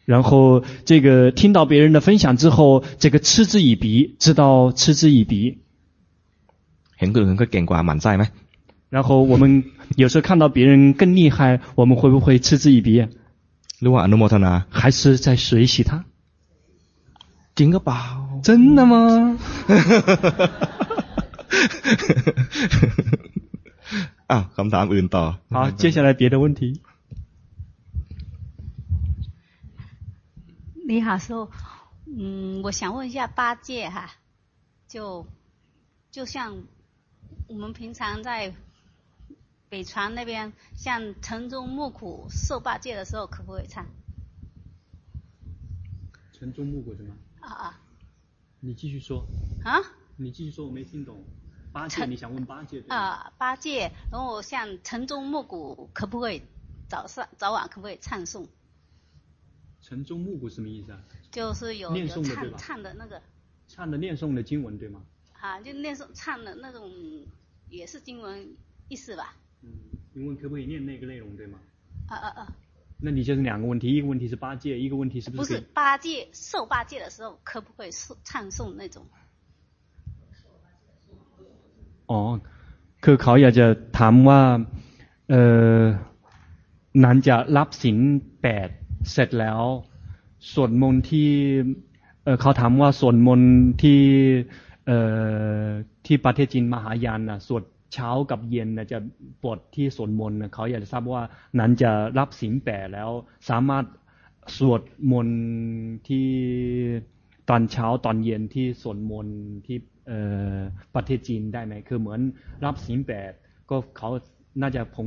然后这个听到别人的分享之后，这个嗤之以鼻，知道嗤之以鼻。เห็นคนอื่นก็เก่งกว่าหมั่นไส้ไหม？然后我们有时候看到别人更厉害，我们会不会嗤之以鼻？หรือว่าอนุโมทนา？还是在随喜他？จริงหรือเปล่า？真的吗？<laughs> 啊，คำถามอื่นต่อ。好，接下来别的问题。 你好，师傅，嗯，我想问一下八戒哈，就就像我们平常在北传那边，像城中暮苦受八戒的时候，可不可以唱？城中暮苦什么？啊啊。你继续说。啊？你继续说，我没听懂。八戒，你想问八戒？啊，八戒，然后像晨钟暮鼓，可不可以早上早晚可不可以唱诵？晨钟暮鼓什么意思啊？就是有念诵的唱唱的那个。唱的念诵的经文对吗？啊，就念诵唱的那种，也是经文意思吧？嗯，你问可不可以念那个内容对吗？啊啊啊！那你就是两个问题，一个问题是八戒，一个问题是不是？不是八戒受八戒的时候，可不可以唱诵那种？哦，คือเขาอยากจะถามว่าเออนั้นจะรับศีลแปด เสร็จแล้วสวดมนต์ที่เขาถามว่าสวดมนต์ที่ที่ประเทศจีนมหายานนะสวดเช้ากับเย็นนะจะบทที่สวดมนต์เขาอยากจะทราบว่านั้นจะรับศีลแปดแล้วสามารถสวดมนต์ที่ตอนเช้าตอนเย็นที่สวดมนต์ที่ประเทศจีนได้ไหมคือเหมือนรับศีลแปดก็เขาน่าจะคง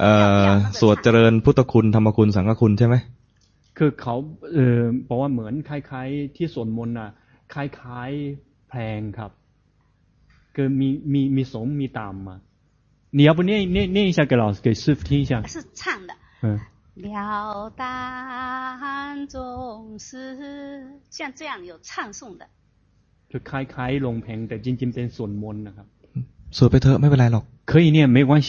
เอ่อสวดเจริญพุทธคุณธรรมคุณสังฆคุณใช่ไหมคือเขาเอ่อบอกว่าเหมือนคล้ายๆที่สวดมนต์น่ะคล้ายๆแพลงครับคือมีมีมีสงมีตามมา你要不念念念一下给老师给师傅听一下是唱的嗯了当众生像这样有唱诵的就คล้ายๆลงเพลงแต่จริงๆเป็นสวดมนต์นะครับสวดไปเถอะไม่เป็นไรหรอก可以念没关系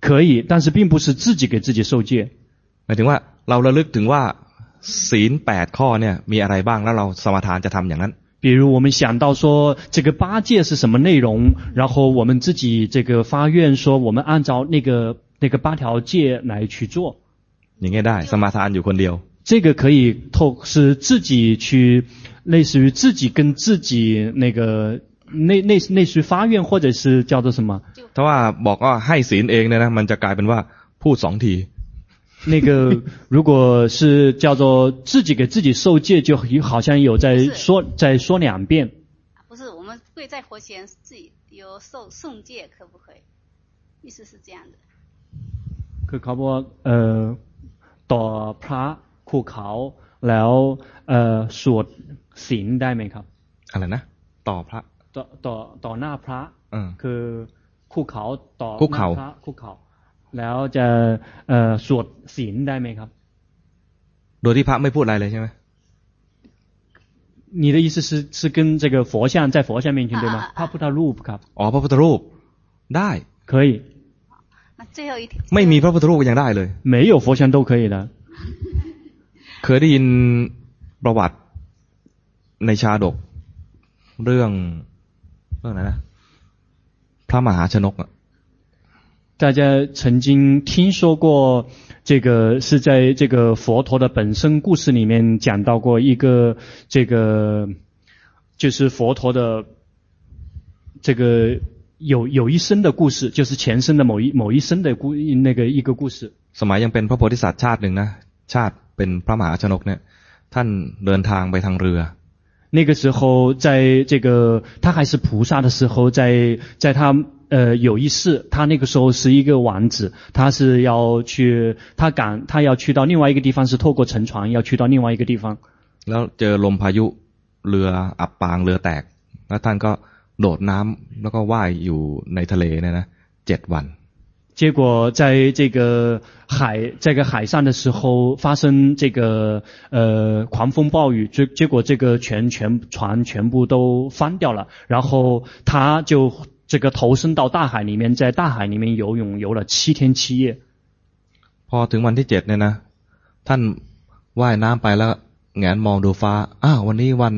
可以但是并不是自己给自己受戒หมายถึงว่าเราระลึกถึงว่าศีลแปดข้อเนี่ยมีอะไรบ้างแล้วเราสมาทานจะทำอย่างนั้น比如我们想到说这个八戒是什么内容然后我们自己这个发愿说我们按照那个那个八条戒来去做อย่างงี้ได้สมาทานอยู่คนเดียว这个可以透是自己去，类似于自己跟自己那个 内内内属发愿，或者是叫做什么？他话บอกว่าให้ศีลเองเนี่ยนะมันจะกลายเป็นว่าพูดสองที。那个<laughs> 如果是叫做自己给自己受戒，就好像有在说在说两遍。不是，我们跪在佛前自己有受诵戒，可不可以？意思是这样的。可可不呃，ต่อพระคุเขาแล้วเอ่อสวดศีลได้ไหมครับอะไรนะต่อพระ ต่อต่อต่อหน้าพระคือคุเขาต่อหน้าพระคุเขาแล้วจะเอ่อสวดศีลได้ไหมครับ โดยที่พระไม่พูดอะไรเลยใช่ไหม你的意思是是跟这个佛像在佛像面前对吗？พระพุทธรูปครับอ๋อพระพุทธรูปได้可以ไม่มีพระพุทธรูปยังได้เลย没有佛像都可以的เคยได้ยินประวัติในชาดก เรื่อง เรื่องไหนนะพระมหาชนกอ่ะ大家曾经听说过，这个是在这个佛陀的本生故事里面讲到过一个，这个就是佛陀的这个有有一生的故事，就是前生的某一某一生的故那个一个故事。สมัยยังเป็นพระโพธิสัตว์ชาติหนึ่งนะชาติเป็นพระมหาชนกเนี่ยท่านเดินทางไปทางเรือ 那个时候，在这个他还是菩萨的时候，在在他呃有一世，他那个时候是一个王子，他是要去，他赶他要去到另外一个地方，是透过乘船要去到另外一个地方。แล้วเจอลมพายุเรืออับปางเรือแตกแล้วท่านก็โดดน้ำแล้วก็ว่ายอยู่ในทะเลเนี่ยนะเจ็ดวัน 结果在这个海这个海上的时候发生这个呃狂风暴雨，结结果这个全全船全部都翻掉了，然后他就这个投身到大海里面，在大海里面游泳游了七天七夜。พอถึงวันที่เจ็ดเนี่ยนะท่านว่ายน้ำไปแล้วแงนมองดูฟ้าอ้าววันนี้วัน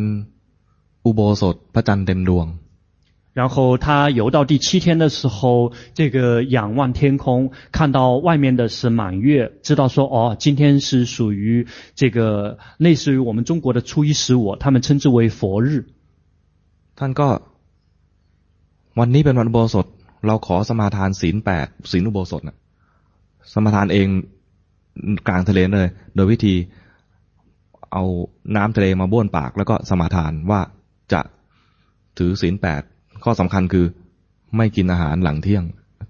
อุโบสถพระจันทร์เต็มดวง 然后他游到第七天的时候，这个仰望天空，看到外面的是满月，知道说哦，今天是属于这个类似于我们中国的初一十五，他们称之为佛日。ท่านก็วันนี้เป็นวันอุโบสถเราขอสมาทานศีลแปดศีลอุโบสถนะสมาทานเองกลางทะเลเลย โดยวิธีเอาน้ำทะเลมาบ้วนปาก แล้วก็สมาทานว่าจะถือศีลแปด ข้อสำคัญคือไม่กินอาหารหลังเที่ยง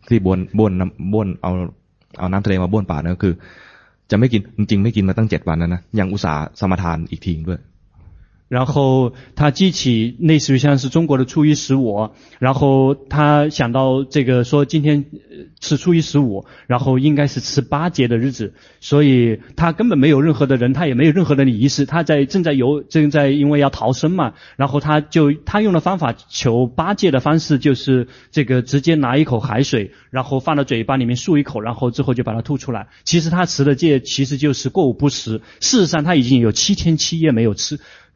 ที่บ้วนบ้วนบ้วนเอาเอาน้ำทะเลมาบ้วนปากนั่นก็คือ จะไม่กินจริงๆไม่กินมาตั้งเจ็ดวันแล้วนะยังอุตส่าห์สมทานอีกทีด้วย 然后他记起类似于像是中国的初一十五，然后他想到这个说今天是初一十五，然后应该是吃八戒的日子，所以他根本没有任何的人，他也没有任何的仪式，他在正在游正在因为要逃生嘛，然后他就他用的方法求八戒的方式就是这个直接拿一口海水，然后放到嘴巴里面漱一口，然后之后就把它吐出来。其实他持的戒其实就是过午不食，事实上他已经有七天七夜没有吃。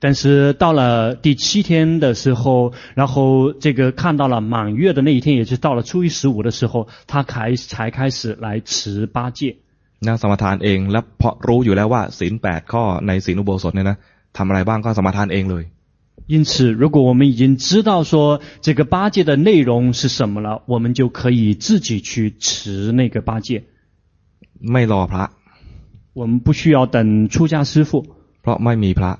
但是到了第七天的时候，然后这个看到了满月的那一天，也就是到了初一十五的时候，他开才开始来持八戒。那สมาทานเองแล้วพอรู้อยู่แล้วว่าศีลแปดข้อในศีลอุโบสถเนี่ยนะทำอะไรบ้างก็สมาทานเองเลย。因此，如果我们已经知道说这个八戒的内容是什么了，我们就可以自己去持那个八戒。ไม่รอพระ。我们不需要等出家师父。เพราะไม่มีพระ。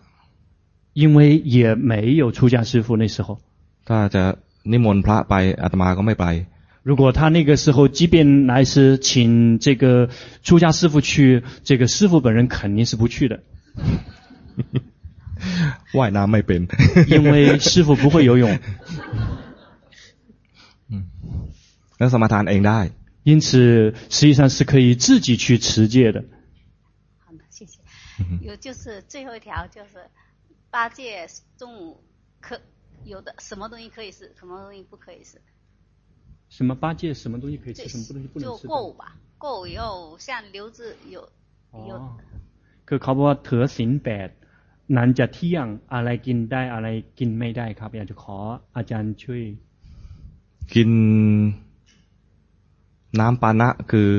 因为也没有出家师父那时候。他จะนิมนต์พระไปอาตมาก็ไม่ไป。如果他那个时候即便来是请这个出家师父去，这个师父本人肯定是不去的。ว่ายน้ำไม่เป็น。因为师父不会游泳。<laughs> 嗯，แล้วสมาทานเองได้。因此，实际上是可以自己去持戒的。好的，谢谢。有就是最后一条就是。 八戒中午可有的什么东西可以吃，什么东西不可以吃？什么八戒什么东西可以吃，什么东西不能吃？就过午吧，过午以后像刘志有有。哦，คือเขาบอกว่าถือศีลแปดนั้นจะเที่ยงอะไรกินได้อะไรกินไม่ได้ครับอยากจะขออาจารย์ช่วยกินน้ำปานะคือ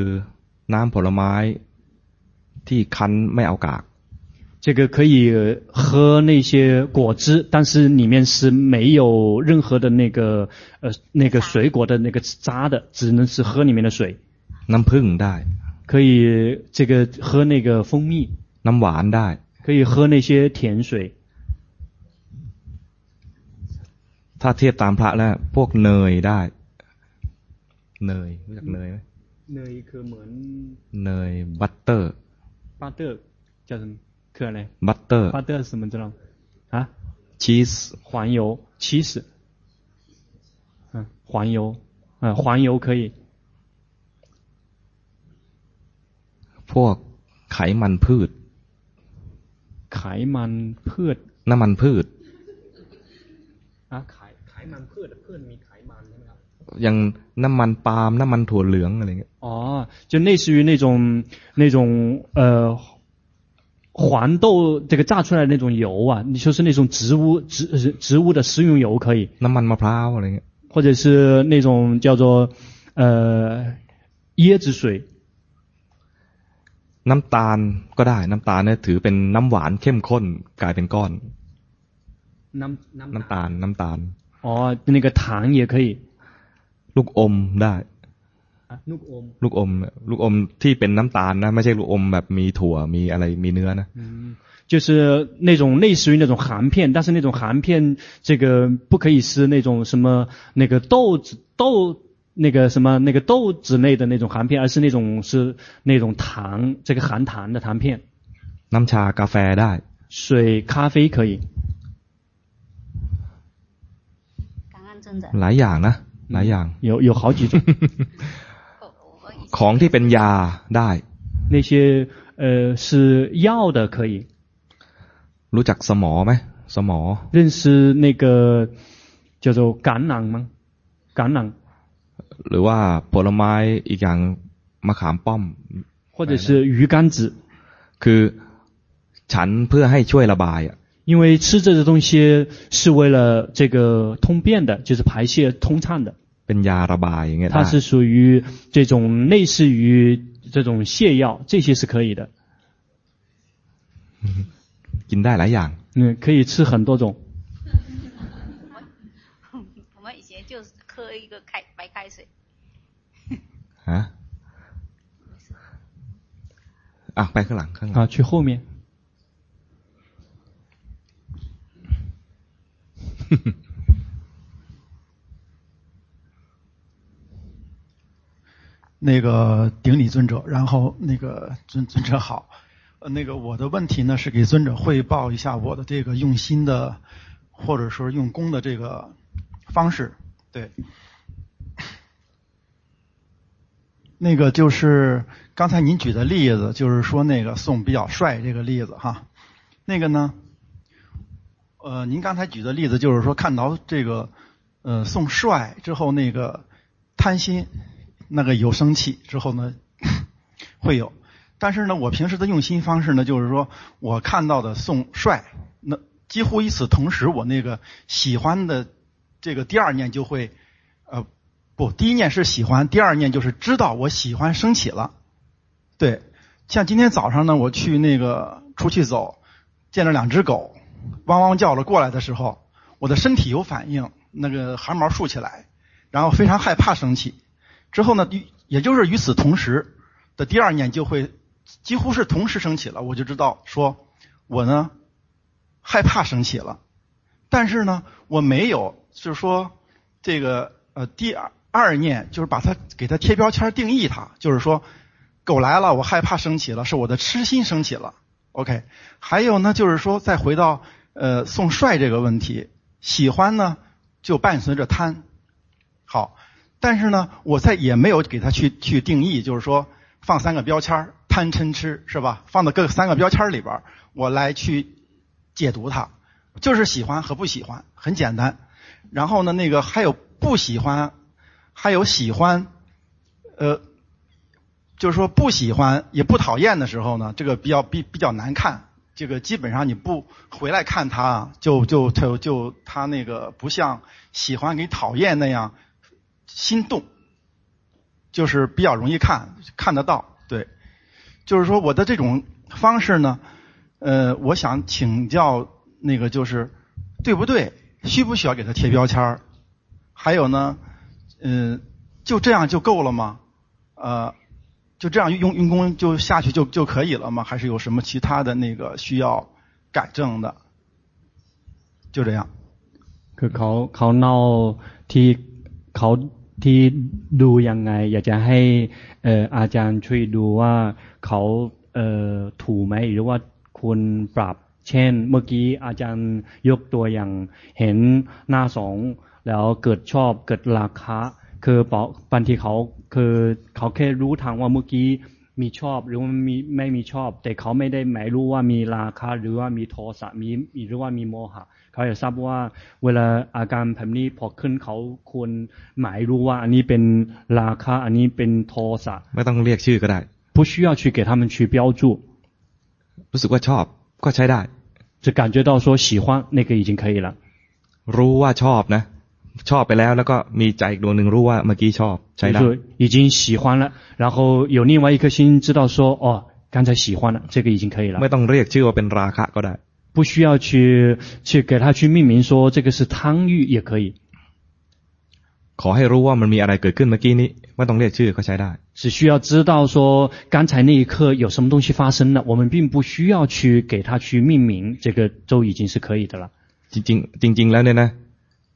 น้ำผลไม้ที่คั้นไม่เอากาก 这个可以喝那些果汁，但是里面是没有任何的那个呃那个水果的那个渣的，只能是喝里面的水。น้ำผึ้งได้可以这个喝那个蜂蜜。น้ำหวานได้可以喝那些甜水。ถ้าเทียบตามพระแล้วพวกเนยได้เนยรู้จักเนยไหมเนยคือเหมือนเนยบัตเตอร์บัตเตอร์叫什么 可嘞，butter，butter 是什么知道？啊，cheese，黄油，cheese，嗯，黄油，嗯，黄油可以。พวกไขมันพืชไขมันพืชน้ำมันพืชอ่ะไขไขมันพืชพืชมีไขมันใช่ไหมครับอย่างน้ำมันปาล์มน้ำมันถั่วเหลืองอะไรเงี้ยอ๋อ就类似于那种那种呃。 黄豆这个榨出来的那种油啊，你说是那种植物植植物的食用油可以。น้ำมันมะพร้าวอะไรเงี้ย或者是那种叫做呃椰子水。น้ำตาลก็ได้น้ำตาลเนี่ยถือเป็นน้ำหวานเข้มข้นกลายเป็นก้อน。น้ำน้ำน้ำตาลน้ำตาล哦，那个糖也可以。ลูกอมได้ ลูกอม ลูกอมลูกอมที่เป็นน้ำตาลนะไม่ใช่ลูกอมแบบมีถั่วมีอะไรมีเนื้อนะ 嗯，就是那种类似于那种含片，但是那种含片这个不可以是那种什么那个豆子豆那个什么那个豆子类的那种含片，而是那种是那种糖，这个含糖的糖片。 น้ำชากาแฟได้ 水、咖啡可以。感恩尊者。 หลายอย่างนะหลายอย่าง 有有好几种，我我以前 <laughs> ของที่เป็นยาได้ 那些呃是药的可以。 รู้จักสมอไหมสมอ 认识那个叫做橄榄吗？橄榄， หรือว่าผลไม้อีกอย่างมะขามป้อม 或者是鱼干子。 คือฉันเพื่อให้ช่วยระบายอะ 因为吃这个东西是为了这个通便的，就是排泄通畅的。 เป็นยาระบายอย่างเงี้ย 它 ได้ 是属于这种类似于这种泻药，这些是可以的。 กินได้หลายอย่าง 嗯，可以吃很多种。我们以前就是喝一个开白开水， ฮะอ่ะไปข้างหลังข้างหลัง 啊，去后面。 那个顶礼尊者，然后那个尊尊者好，呃，那个我的问题呢是给尊者汇报一下我的这个用心的，或者说用功的这个方式，对。<coughs> 那个就是刚才您举的例子，就是说那个宋比较帅这个例子哈，那个呢，呃，您刚才举的例子就是说看到这个，呃，宋帅之后那个贪心。那个有生气之后呢，<laughs> 会有，但是呢，我平时的用心方式呢，就是说我看到的宋帅，那几乎与此同时，我那个喜欢的这个第二念就会，呃，不，第一念是喜欢，第二念就是知道我喜欢升起了。对，像今天早上呢，我去那个出去走，见了两只狗，汪汪叫了过来的时候，我的身体有反应，那个汗毛竖起来，然后非常害怕生气。之后呢，与也就是与此同时的第二念就会几乎是同时升起了，我就知道说，我呢害怕升起了，但是呢我没有，就是说这个呃第二二念就是把它给它贴标签定义它，就是说狗来了我害怕升起了，是我的痴心升起了。OK，还有呢就是说再回到呃宋帅这个问题，喜欢呢就伴随着贪，好。但是呢，我在也没有给他去去定义，就是说放三个标签，贪嗔痴是吧？放到各三个标签里边，我来去解读它，就是喜欢和不喜欢，很简单。然后呢，那个还有不喜欢，还有喜欢，呃，就是说不喜欢也不讨厌的时候呢，这个比较比比较难看。这个基本上你不回来看它，就就就就它那个不像喜欢给讨厌那样。心动，就是比较容易看，看得到。对，就是说我的这种方式呢，呃，我想请教那个就是对不对？需不需要给他贴标签？还有呢，嗯、呃，就这样就够了吗？呃，就这样用用功就下去就就可以了吗？还是有什么其他的那个需要改正的？就这样。คือเขาเขาเล่าที่เขา ที่ดูยังไง อยากจะให้อาจารย์ช่วยดูว่าเขาเถูกไหมหรือว่าควรปรับ เช่น เมื่อกี้อาจารย์ยกตัวอย่างเห็นหน้าสองแล้วเกิดชอบเกิดราคะคือปอบางทีเขาคือเขาแค่รู้ทางว่าเมื่อกี้ มีชอบหรือว่ามีไม่มีชอบ แต่เขาไม่ได้หมายรู้ว่ามีราคะหรือว่ามีโทสะมีหรือว่ามีโมหะเขาอยากทราบว่าเวลาอาการแบบนี้พอขึ้นเขาควรหมายรู้ว่าอันนี้เป็นราคะอันนี้เป็นโทสะ ไม่ต้องเรียกชื่อก็ได้ 不需要去给他们去标注 รู้สึกว่าชอบก็ใช้ได้ 只感觉到说喜欢那个已经可以了 รู้ว่าชอบนะ ชอบไปแล้วแล้วก็มีใจอีกดวงหนึ่งรู้ว่าเมื่อกี้ชอบใช้ได้ 就已经喜欢了然后有另外一颗心知道说哦刚才喜欢了这个已经可以了 ไม่ต้องเรียกชื่อว่าเป็นราคะก็ได้ 不需要去去给他去命名说这个是贪欲也可以 ขอให้รู้ว่ามันมีอะไรเกิดขึ้นเมื่อกี้นี้ ไม่ต้องเรียกชื่อก็ใช้ได้ 只需要知道说刚才那一刻有什么东西发生了，我们并不需要去给它去命名，这个都已经是可以的了。จริงๆจริง ๆ แล้วเนี่ยนะ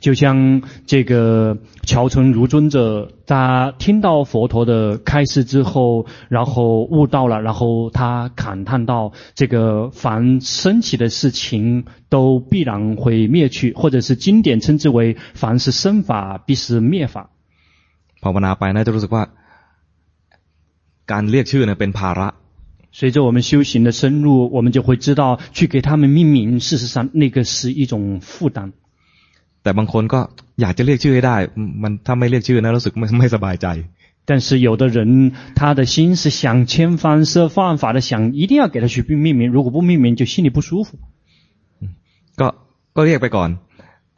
就像这个乔成如尊者，他听到佛陀的开示之后，然后悟到了，然后他感叹到：这个凡升起的事情都必然会灭去，或者是经典称之为凡是生法必是灭法。ภาวนาไปนะจะรู้สึกว่าการเรียกชื่อเนี่ยเป็นภาระ随着我们修行的深入，我们就会知道去给他们命名，事实上那个是一种负担。 แต่บางคนก็อยากจะเรียกชื่อให้ได้มันถ้าไม่เรียกชื่อนะรู้สึกไม่ไม่สบายใจ但是有的人他的心是想千方设法的想一定要给他去命名如果不命名就心里不舒服ก็ก็เรียกไปก่อน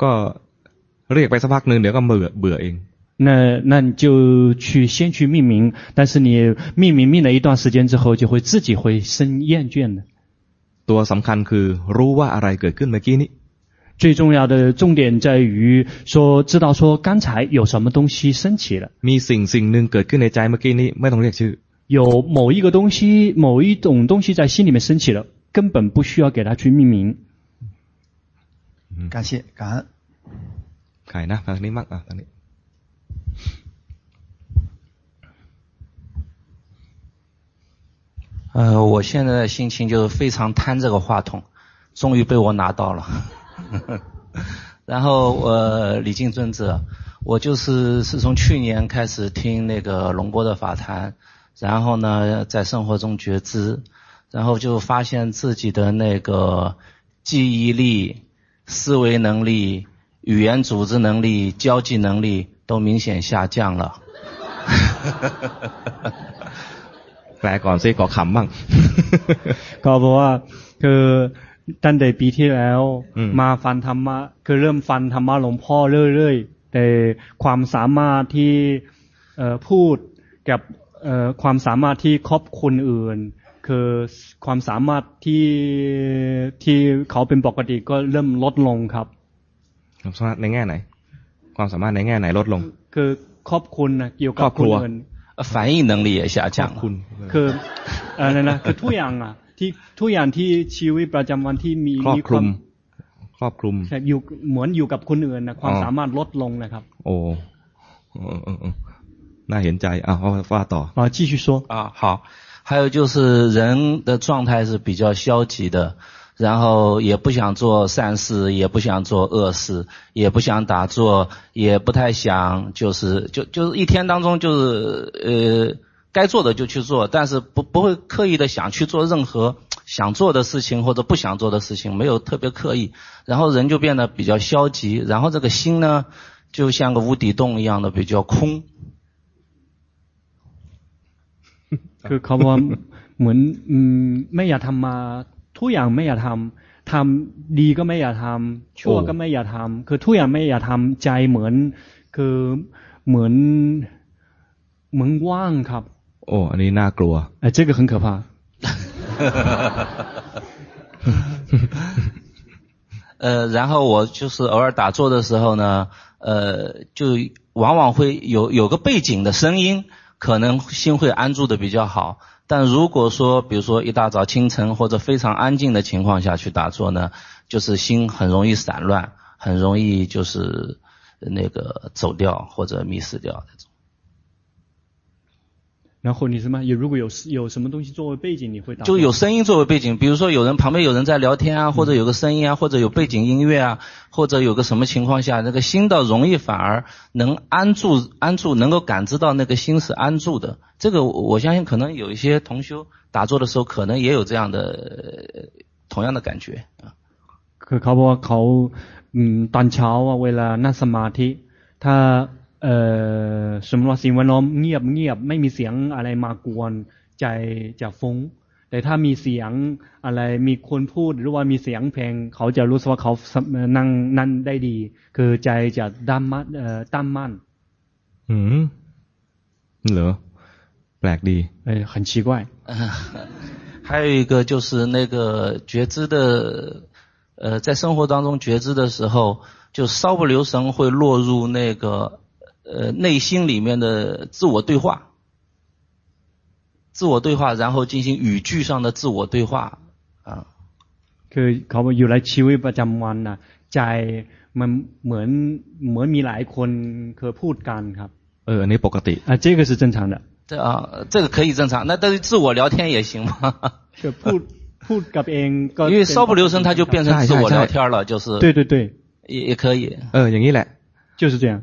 ก็เรียกไปสักพักหนึ่งเดี๋ยวก็เบื่อเบื่อเอง那那你就去先去命名但是你命名命了一段时间之后就会自己会生厌倦的ตัวสำคัญคือรู้ว่าอะไรเกิดขึ้นเมื่อกี้นี้ 最重要的重点在于说，知道说刚才有什么东西升起了。มีสิ่งสิ่งหนึ่งเกิดขึ้นในใจเมื่อกี้นี้ไม่ต้องเรียกชื่อ。有某一个东西、某一种东西在心里面升起了，根本不需要给它去命名。感谢感恩。ใครนะทางนี้มั่งอ่ะทางนี้。呃，我现在的心情就是非常贪这个话筒，终于被我拿到了。 <laughs> 然后我、呃、礼敬尊者，我就是是从去年开始听那个龙波的法坛，然后呢在生活中觉知，然后就发现自己的那个记忆力、思维能力、语言组织能力、交际能力都明显下降了。<laughs> 来讲这个看嘛，<laughs> 搞不啊，个。 ตั้งแต่ปีที่แล้วมาฟันธรรมะคือเริ่มฟันธรรมะหลวงพ่อเรื่อยๆแต่ความสามารถที่พูดกับความสามารถที่ครอบคนอื่น คือความสามารถที่ที่เขาเป็นปกติก็เริ่มลดลงครับความสามารถในแง่ไหน ความสามารถในแง่ไหนลดลง คือครอบคุณนะเกี่ยวกับคนอื่น反应能力也下降了คืออะไรนะคือทุกอย่างอ่ะ ที่ทุกอย่างที่ชีวิตประจำวันที่มีครอบคลุมครอบคลุมอยู่เหมือนอยู่กับคนอื่นนะความสามารถลดลงนะครับโอ้น่าเห็นใจอ่ะว่าต่อ啊继续说啊好还有就是人的状态是比较消极的然后也不想做善事也不想做恶事也不想打坐也不太想就是就就是一天当中就是呃 该做的就去做，但是不不会刻意的想去做任何想做的事情或者不想做的事情，没有特别刻意，然后人就变得比较消极，然后这个心呢，就像个无底洞一样的比较空。คือเขาว่าเหมือนไม่อยากทำมาทุกอย่างไม่อยากทำทำดีก็ไม่อยากทำชั่วก็ไม่อยากทำคือทุกอย่างไม่อยากทำใจเหมือนคือเหมือนเหมือนว่างครับ 哦，你那个啊？哎，这个很可怕。<laughs> 呃，然后我就是偶尔打坐的时候呢，呃，就往往会有有个背景的声音，可能心会安住的比较好。但如果说，比如说一大早清晨或者非常安静的情况下去打坐呢，就是心很容易散乱，很容易就是那个走掉或者迷失掉。然后你什么？有如果有有什么东西作为背景，你会打？就有声音作为背景，比如说有人旁边有人在聊天啊，或者有个声音啊，或者有背景音乐啊，或者有个什么情况下，那个心倒容易反而能安住，安住能够感知到那个心是安住的。这个我相信可能有一些同修打坐的时候，可能也有这样的同样的感觉啊。คือเขาบอกว่าเขา嗯ตอนเช้า啊，为了นั่งสมาธิ他 เอ่อสมมติว่าสิ่งแวดล้อมเงียบเงียบไม่มีเสียงอะไรมากวน ใจจะฟุ้งแต่ถ้ามีเสียงอะไรมีคนพูดหรือว่ามีเสียงเพลงเขาจะรู้สึกว่าเขานั่งนั่นได้ดี คือใจจะตั้มมั่นเอ่อตั้มมั่นอืมเหรอแปลกดีเออ很奇怪还有一个就是那个觉知的，呃，在生活当中觉知的时候，就稍不留神会落入那个， 呃，内心里面的自我对话，自我对话，然后进行语句上的自我对话，啊。คือเขาอยู่ในชีวิตประจำวันนะใจมันเหมือนเหมือนมีหลายคนเคยพูดกันครับเอออันนี้ปกติอ่ะ这个是正常的这啊，这个可以正常。那但是自我聊天也行吗？就พูด<laughs> พูดกับเองก็因为稍不留神，他就变成自我聊天了，就是对对对，也也可以。เอออย่างนี้แหละ就是这样啊。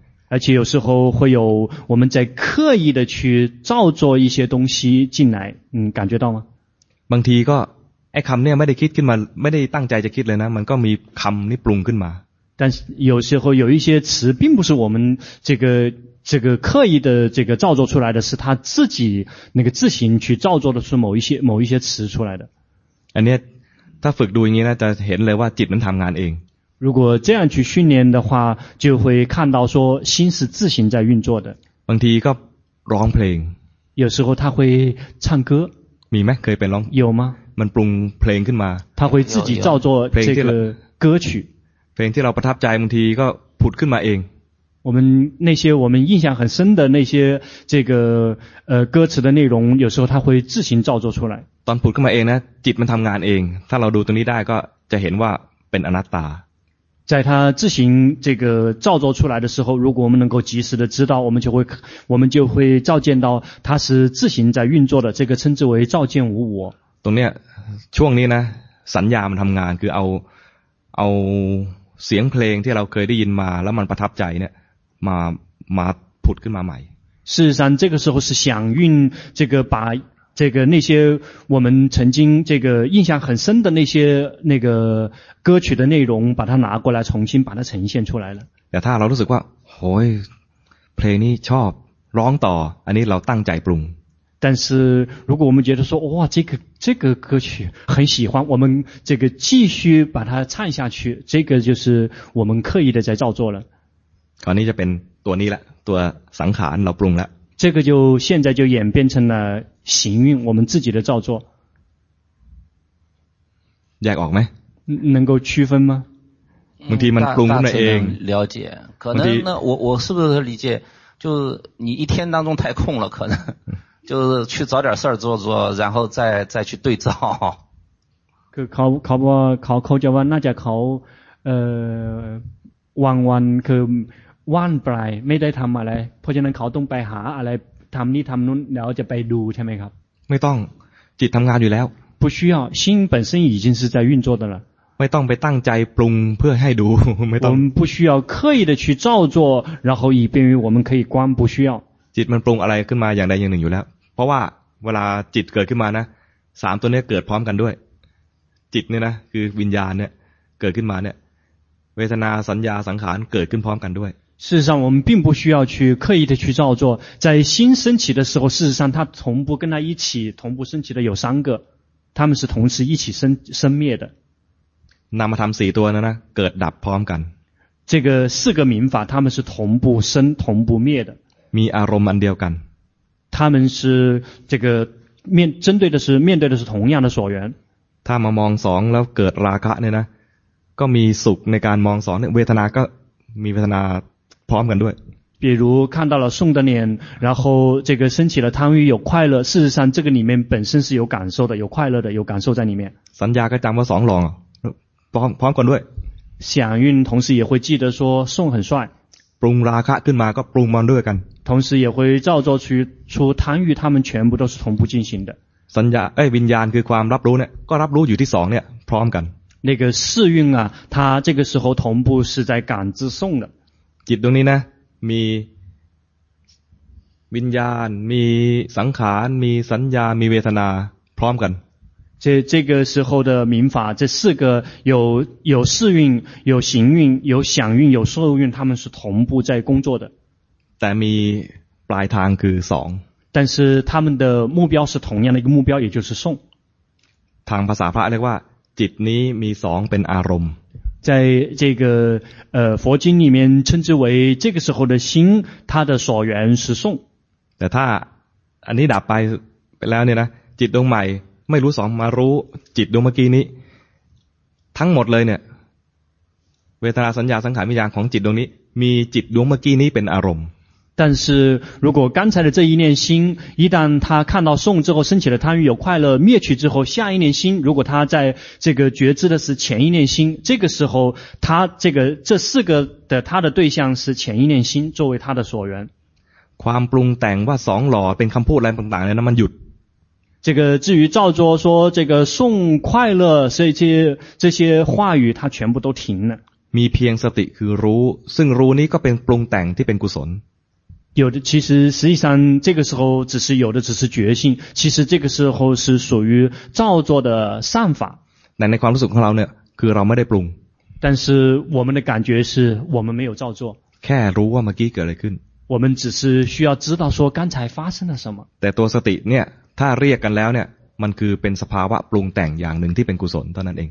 而且有时候会有我们在刻意的去照做一些东西进来，嗯，感觉到吗？บางทีก็ไอ้คำเนี่ยไม่ได้คิดขึ้นมาไม่ได้ตั้งใจจะคิดเลยนะมันก็มีคำนี้ปรุงขึ้นมา但是有时候有一些词并不是我们这个。这个刻意的这个造作出来的是他自己那个自行去造作的出某一些某一些词出来的。อันนี้ถ้าฝึกดูอย่างนี้นะจะเห็นเลยว่าจิตมันทำงานเอง 如果这样去训练的话，就会看到说心是自行在运作的。บางทีก็ร้องเพลง有时候他会唱歌。มีไหมเคยเป็นร้อง有吗？มันปรุงเพลงขึ้นมา他会自己造作这个歌曲。เพลงที่เราประทับใจบางทีก็ผุดขึ้นมาเอง我们那些我们印象很深的那些这个呃歌词的内容，有时候它会自行造作出来。ตอนผุดขึ้นมาเองนะจิตมันทำงานเองถ้าเราดูตรงนี้ได้ก็จะเห็นว่าเป็นอนัตตา 在它自行这个造作出来的时候，如果我们能够及时的知道，我们就会我们就会照见到它是自行在运作的，这个称之为照见无我。ตรงเนี้ยช่วงนี้นะสัญญามันทำงานคือเอาเอาเสียงเพลงที่เราเคยได้ยินมาแล้วมันประทับใจเนี่ยมามาผุดขึ้นมาใหม่事实上，这个时候是想运这个把 这个那些我们曾经这个印象很深的那些那个歌曲的内容，把它拿过来重新把它呈现出来了。แต่ถ้าเรารู้สึกว่าโอ้ยเพลงนี้ชอบร้องต่ออันนี้เราตั้งใจปรุง但是如果我们觉得说哇这个这个歌曲很喜欢，我们这个继续把它唱下去，这个就是我们刻意的在造作了。คราวนี้จะเป็นตัวนี้ละตัวสังขารเราปรุงแล้ว这个就现在就演变成了 行运，我们自己的造作。แยกออกไหม能够区分吗？บางทีมันปรุงขึ้นมาเอง了解可能那我我是不是理解？就你一天当中太空了，可能<laughs> 就是去找点事儿做做，然后再再去对照。<laughs> คือเขาเขาว่าเขาเขาจะว่าน่าจะเขาเอ่อวันวันคือว่านปลายไม่ได้ทำอะไรเพราะฉะนั้นเขาต้องไปหาอะไร ทำนี่ทำนู้นแล้วจะไปดูใช่ไหมครับไม่ต้องจิตทำงานอยู่แล้ว不需要心本身已经是在运作的了ไม่ต้องไปตั้งใจปรุงเพื่อให้ดูไม่ต้อง我们不需要刻意的去照做然后以便于我们可以观不需要จิตมันปรุงอะไรขึ้นมาอย่างใดอย่างหนึ่งอยู่แล้ว เพราะว่าเวลาจิตเกิดขึ้นมานะสามตัวนี้เกิดพร้อมกันด้วย จิตเนี่ยนะคือวิญญาณเนี่ยเกิดขึ้นมาเนี่ยเวทนาสัญญาสังขารเกิดขึ้นพร้อมกันด้วย 事实上，我们并不需要去刻意的去照做。在心升起的时候，事实上它同步跟它一起同步升起的有三个，他们是同时一起生生灭的。นามธรรมสี่ตัวนั้นนะเกิดดับพร้อมกัน。这个四个明法，他们是同步生同步灭的。มีอารมณ์อันเดียวกัน。他们是这个面针对的是面对的是同样的所缘。 ถ้ามามองสองแล้วเกิดราคะเนี่ยนะ ก็มีสุขในการมองสองเนี่ยเวทนาก็มีเวทนา พร้อมกันด้วย比如看到了送的脸，然后这个升起了贪欲有快乐，事实上这个里面本身是有感受的，有快乐的，有感受在里面。สัญญาก็จำว่าสองหล่อพร้อมพร้อมกันด้วย响应同时也会记得说送很帅。ปรุงราคะขึ้นมาก็ปรุงมันด้วยกัน同时也会造作出出贪欲，他们全部都是同步进行的。สัญญาเอ้วิญญาณคือความรับรู้เนี่ยก็รับรู้อยู่ที่สองเนี่ยพร้อมกัน那个世运啊，它这个时候同步是在感知送的。 จิตตรงนี้นะมีวิญญาณมีสังขารมีสัญญามีเวทนาพร้อมกัน这这个时候的民法，这四个有有世运、有行运、有想运、有受运，他们是同步在工作的。但มีปลายทางคือสอง但是他们的目标是同样的一个目标，也就是送。ทางภาษาพระเรียกว่าจิตนี้มีสองเป็นอารมณ์ 在这个呃佛经里面称之为这个时候的心，它的所缘是送。แต่ถ้าอันนี้ดับไปไปแล้วเนี่ยนะจิตดวงใหม่ไม่รู้สองมารู้จิตดวงเมื่อกี้นี้ ทั้งหมดเลยเนี่ย เวทนาสัญญาสังขารวิญญาณของจิตดวงนี้ มีจิตดวงเมื่อกี้นี้เป็นอารมณ์ 但是如果刚才的这一念心，一旦他看到送之后升起了贪欲有快乐，灭去之后，下一念心，如果他在这个觉知的是前一念心，这个时候他这个这四个的他的对象是前一念心作为他的所缘。ความปรุงแต่งว่าสองหล่อเป็นคำพูดอะไรต่างๆเนี่ยนะมันหยุด。这个至于造作说这个送快乐这些这些话语，它全部都停了。มีเพียงสติคือรู้ซึ่งรู้นี้ก็เป็นปรุงแต่งที่เป็นกุศล。 有的其实实际上这个时候只是有的只是觉性，其实这个时候是属于造作的善法。但ในความรู้สึกของเราเนี่ยคือเราไม่ได้ปรุง。但是我们的感觉是我们没有造作。แค่รู้ว่าเมื่อกี้เกิดอะไรขึ้น。我们只是需要知道说刚才发生了什么。แต่ตัวสติเนี่ยถ้าเรียกกันแล้วเนี่ยมันคือเป็นสภาวะปรุงแต่งอย่างหนึ่งที่เป็นกุศลเท่านั้นเอง。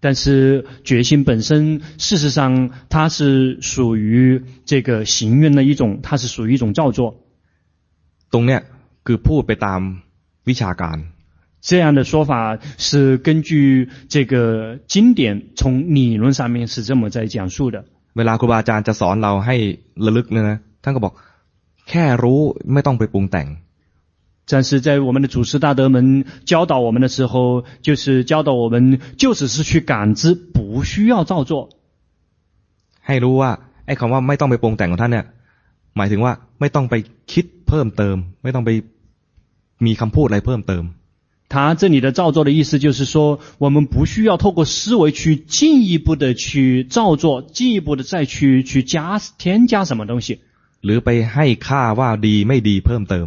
但是觉性本身，事实上它是属于这个行愿的一种，它是属于一种造作。ตรงเนี้ยคือพูดไปตามวิชาการ。这样的说法是根据这个经典从理论上面是这么在讲述的。เวลาครูบาอาจารย์จะสอนเราให้ระลึกเนี่ยนะท่านก็บอกแค่รู้ไม่ต้องไปปรุงแต่ง。 但是在我们的祖师大德们教导我们的时候，就是教导我们就只是去感知，不需要造作。ให้รู้ว่าไอ้คำว่าไม่ต้องไปปรุงแต่งของท่านเนี่ยหมายถึงว่าไม่ต้องไปคิดเพิ่มเติมไม่ต้องไปมีคำพูดอะไรเพิ่มเติม。他这里的造作的意思就是说，我们不需要透过思维去进一步的去造作，进一步的再去去加添加什么东西。หรือไปให้ค่าว่าดีไม่ดีเพิ่มเติม。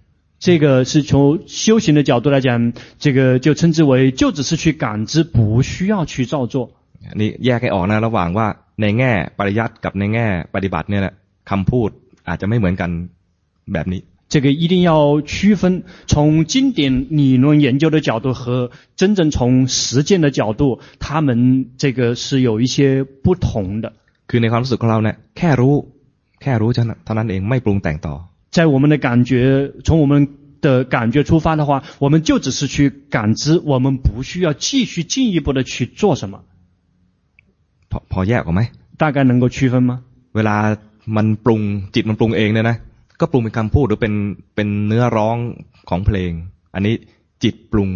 这个是从修行的角度来讲，这个就称之为就只是去感知，不需要去造作。你แยกให้ออกนะระหว่างว่าในแง่ปริยัติกับในแง่ปฏิบัติเนี่ยคำพูดอาจจะไม่เหมือนกันแบบนี้。这个一定要区分，从经典理论研究的角度和真正从实践的角度，他们这个是有一些不同的。คือในความรู้สึกของเราเนี่ยแค่รู้แค่รู้เท่านั้นเองไม่ปรุงแต่งต่อ。 在我们的感觉，从我们的感觉出发的话，我们就只是去感知，我们不需要继续进一步的去做什么。พอพอแยกออกไหม大概能够区分吗？เวลามันปรุงจิตมันปรุงเองเนี่ยนะก็ปรุงเป็นคำพูดหรือเป็นเป็นเนื้อร้องของเพลงอันนี้จิตปรุง。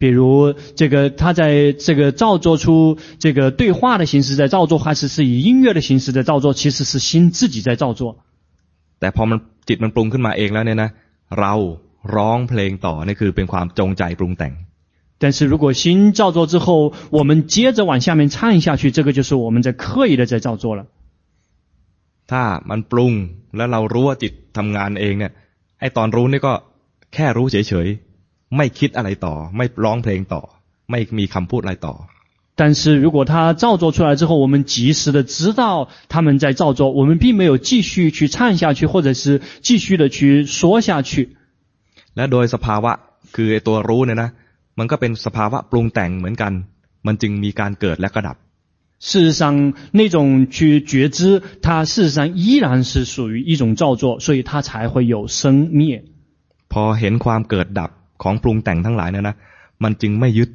比如这个他在这个造作出这个对话的形式在造作，还是是以音乐的形式在造作，其实是心自己在造作。 แต่พอมันจิตมันปรุงขึ้นมาเองแล้วเนี่ยนะเราร้องเพลงต่อนี่คือเป็นความจงใจปรุงแต่ง但是如果心造作之后，我们接着往下面唱下去，这个就是我们在刻意的在造作了。ถ้ามันปรุงแล้วเรารู้ว่าจิตทำงานเองเนี่ยไอตอนรู้นี่ก็แค่รู้เฉยๆไม่คิดอะไรต่อไม่ร้องเพลงต่อไม่มีคำพูดอะไรต่อ 但是如果他造作出来之后，我们及时的知道他们在造作，我们并没有继续去唱下去，或者是继续的去说下去。และโดยสภาวะคือไอตัวรู้เนี่ยนะมันก็เป็นสภาวะปรุงแต่งเหมือนกัน มันจึงมีการเกิดและก็ดับ。事实上，那种去觉知，它事实上依然是属于一种造作，所以它才会有生灭。พอเห็นความเกิดดับของปรุงแต่งทั้งหลายเนี่ยนะมันจึงไม่ยึด。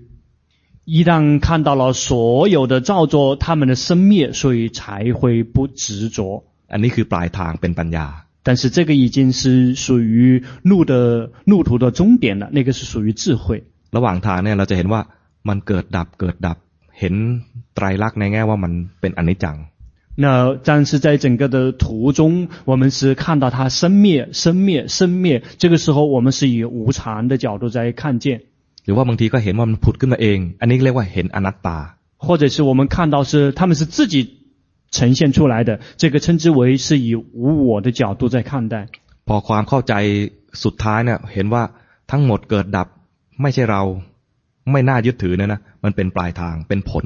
一旦看到了所有的造作，他们的生灭，所以才会不执着。อันนี้คือปลายทางเป็นปัญญา。但是这个已经是属于路的路途的终点了，那个是属于智慧。ระหว่างทางเนี่ยเราจะเห็นว่ามันเกิดดับเกิดดับเห็นไตรลักษณ์ในแง่ว่ามันเป็นอนิจจัง。那但是在整个的途中，我们是看到它生灭、生灭、生灭。这个时候，我们是以无常的角度在看见。 หรือว่าบางทีก็เห็นว่ามันผุดขึ้นมาเอง อันนี้เรียกว่าเห็นอนัตตา。或者是我们看到是他们是自己呈现出来的，这个称之为是以无我的角度在看待。พอความเข้าใจสุดท้ายเนี่ยเห็นว่าทั้งหมดเกิดดับไม่ใช่เราไม่น่ายึดถือเนี่ยนะมันเป็นปลายทางเป็นผล。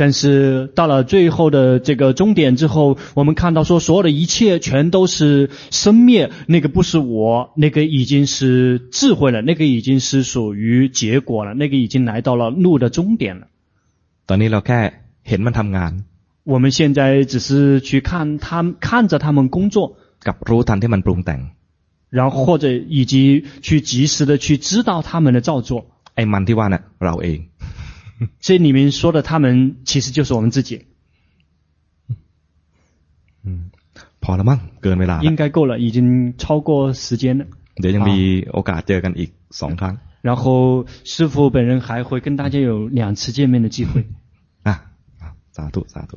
但是到了最后的这个终点之后，我们看到说所有的一切全都是生灭，那个不是我，那个已经是智慧了，那个已经是属于结果了，那个已经来到了路的终点了。ตอนนี้เราแค่เห็นมันทำงาน。我们现在只是去看他看着他们工作，กับรู้ทันที่มันปรุงแต่ง，然后或者以及去及时的去知道他们的造作。ไอ้มันที่ว่าเนี่ยเราเอง。 <laughs> 这里面说的他们其实就是我们自己。嗯，พอ了มั้งเกินเวลา。应该够了，已经超过时间了。เดี๋ยวยังมีโอกาสเจอกันอีกสองครั้ง。然后师父本人还会跟大家有两次见面的机会。<laughs> 啊，สาธุสาธุ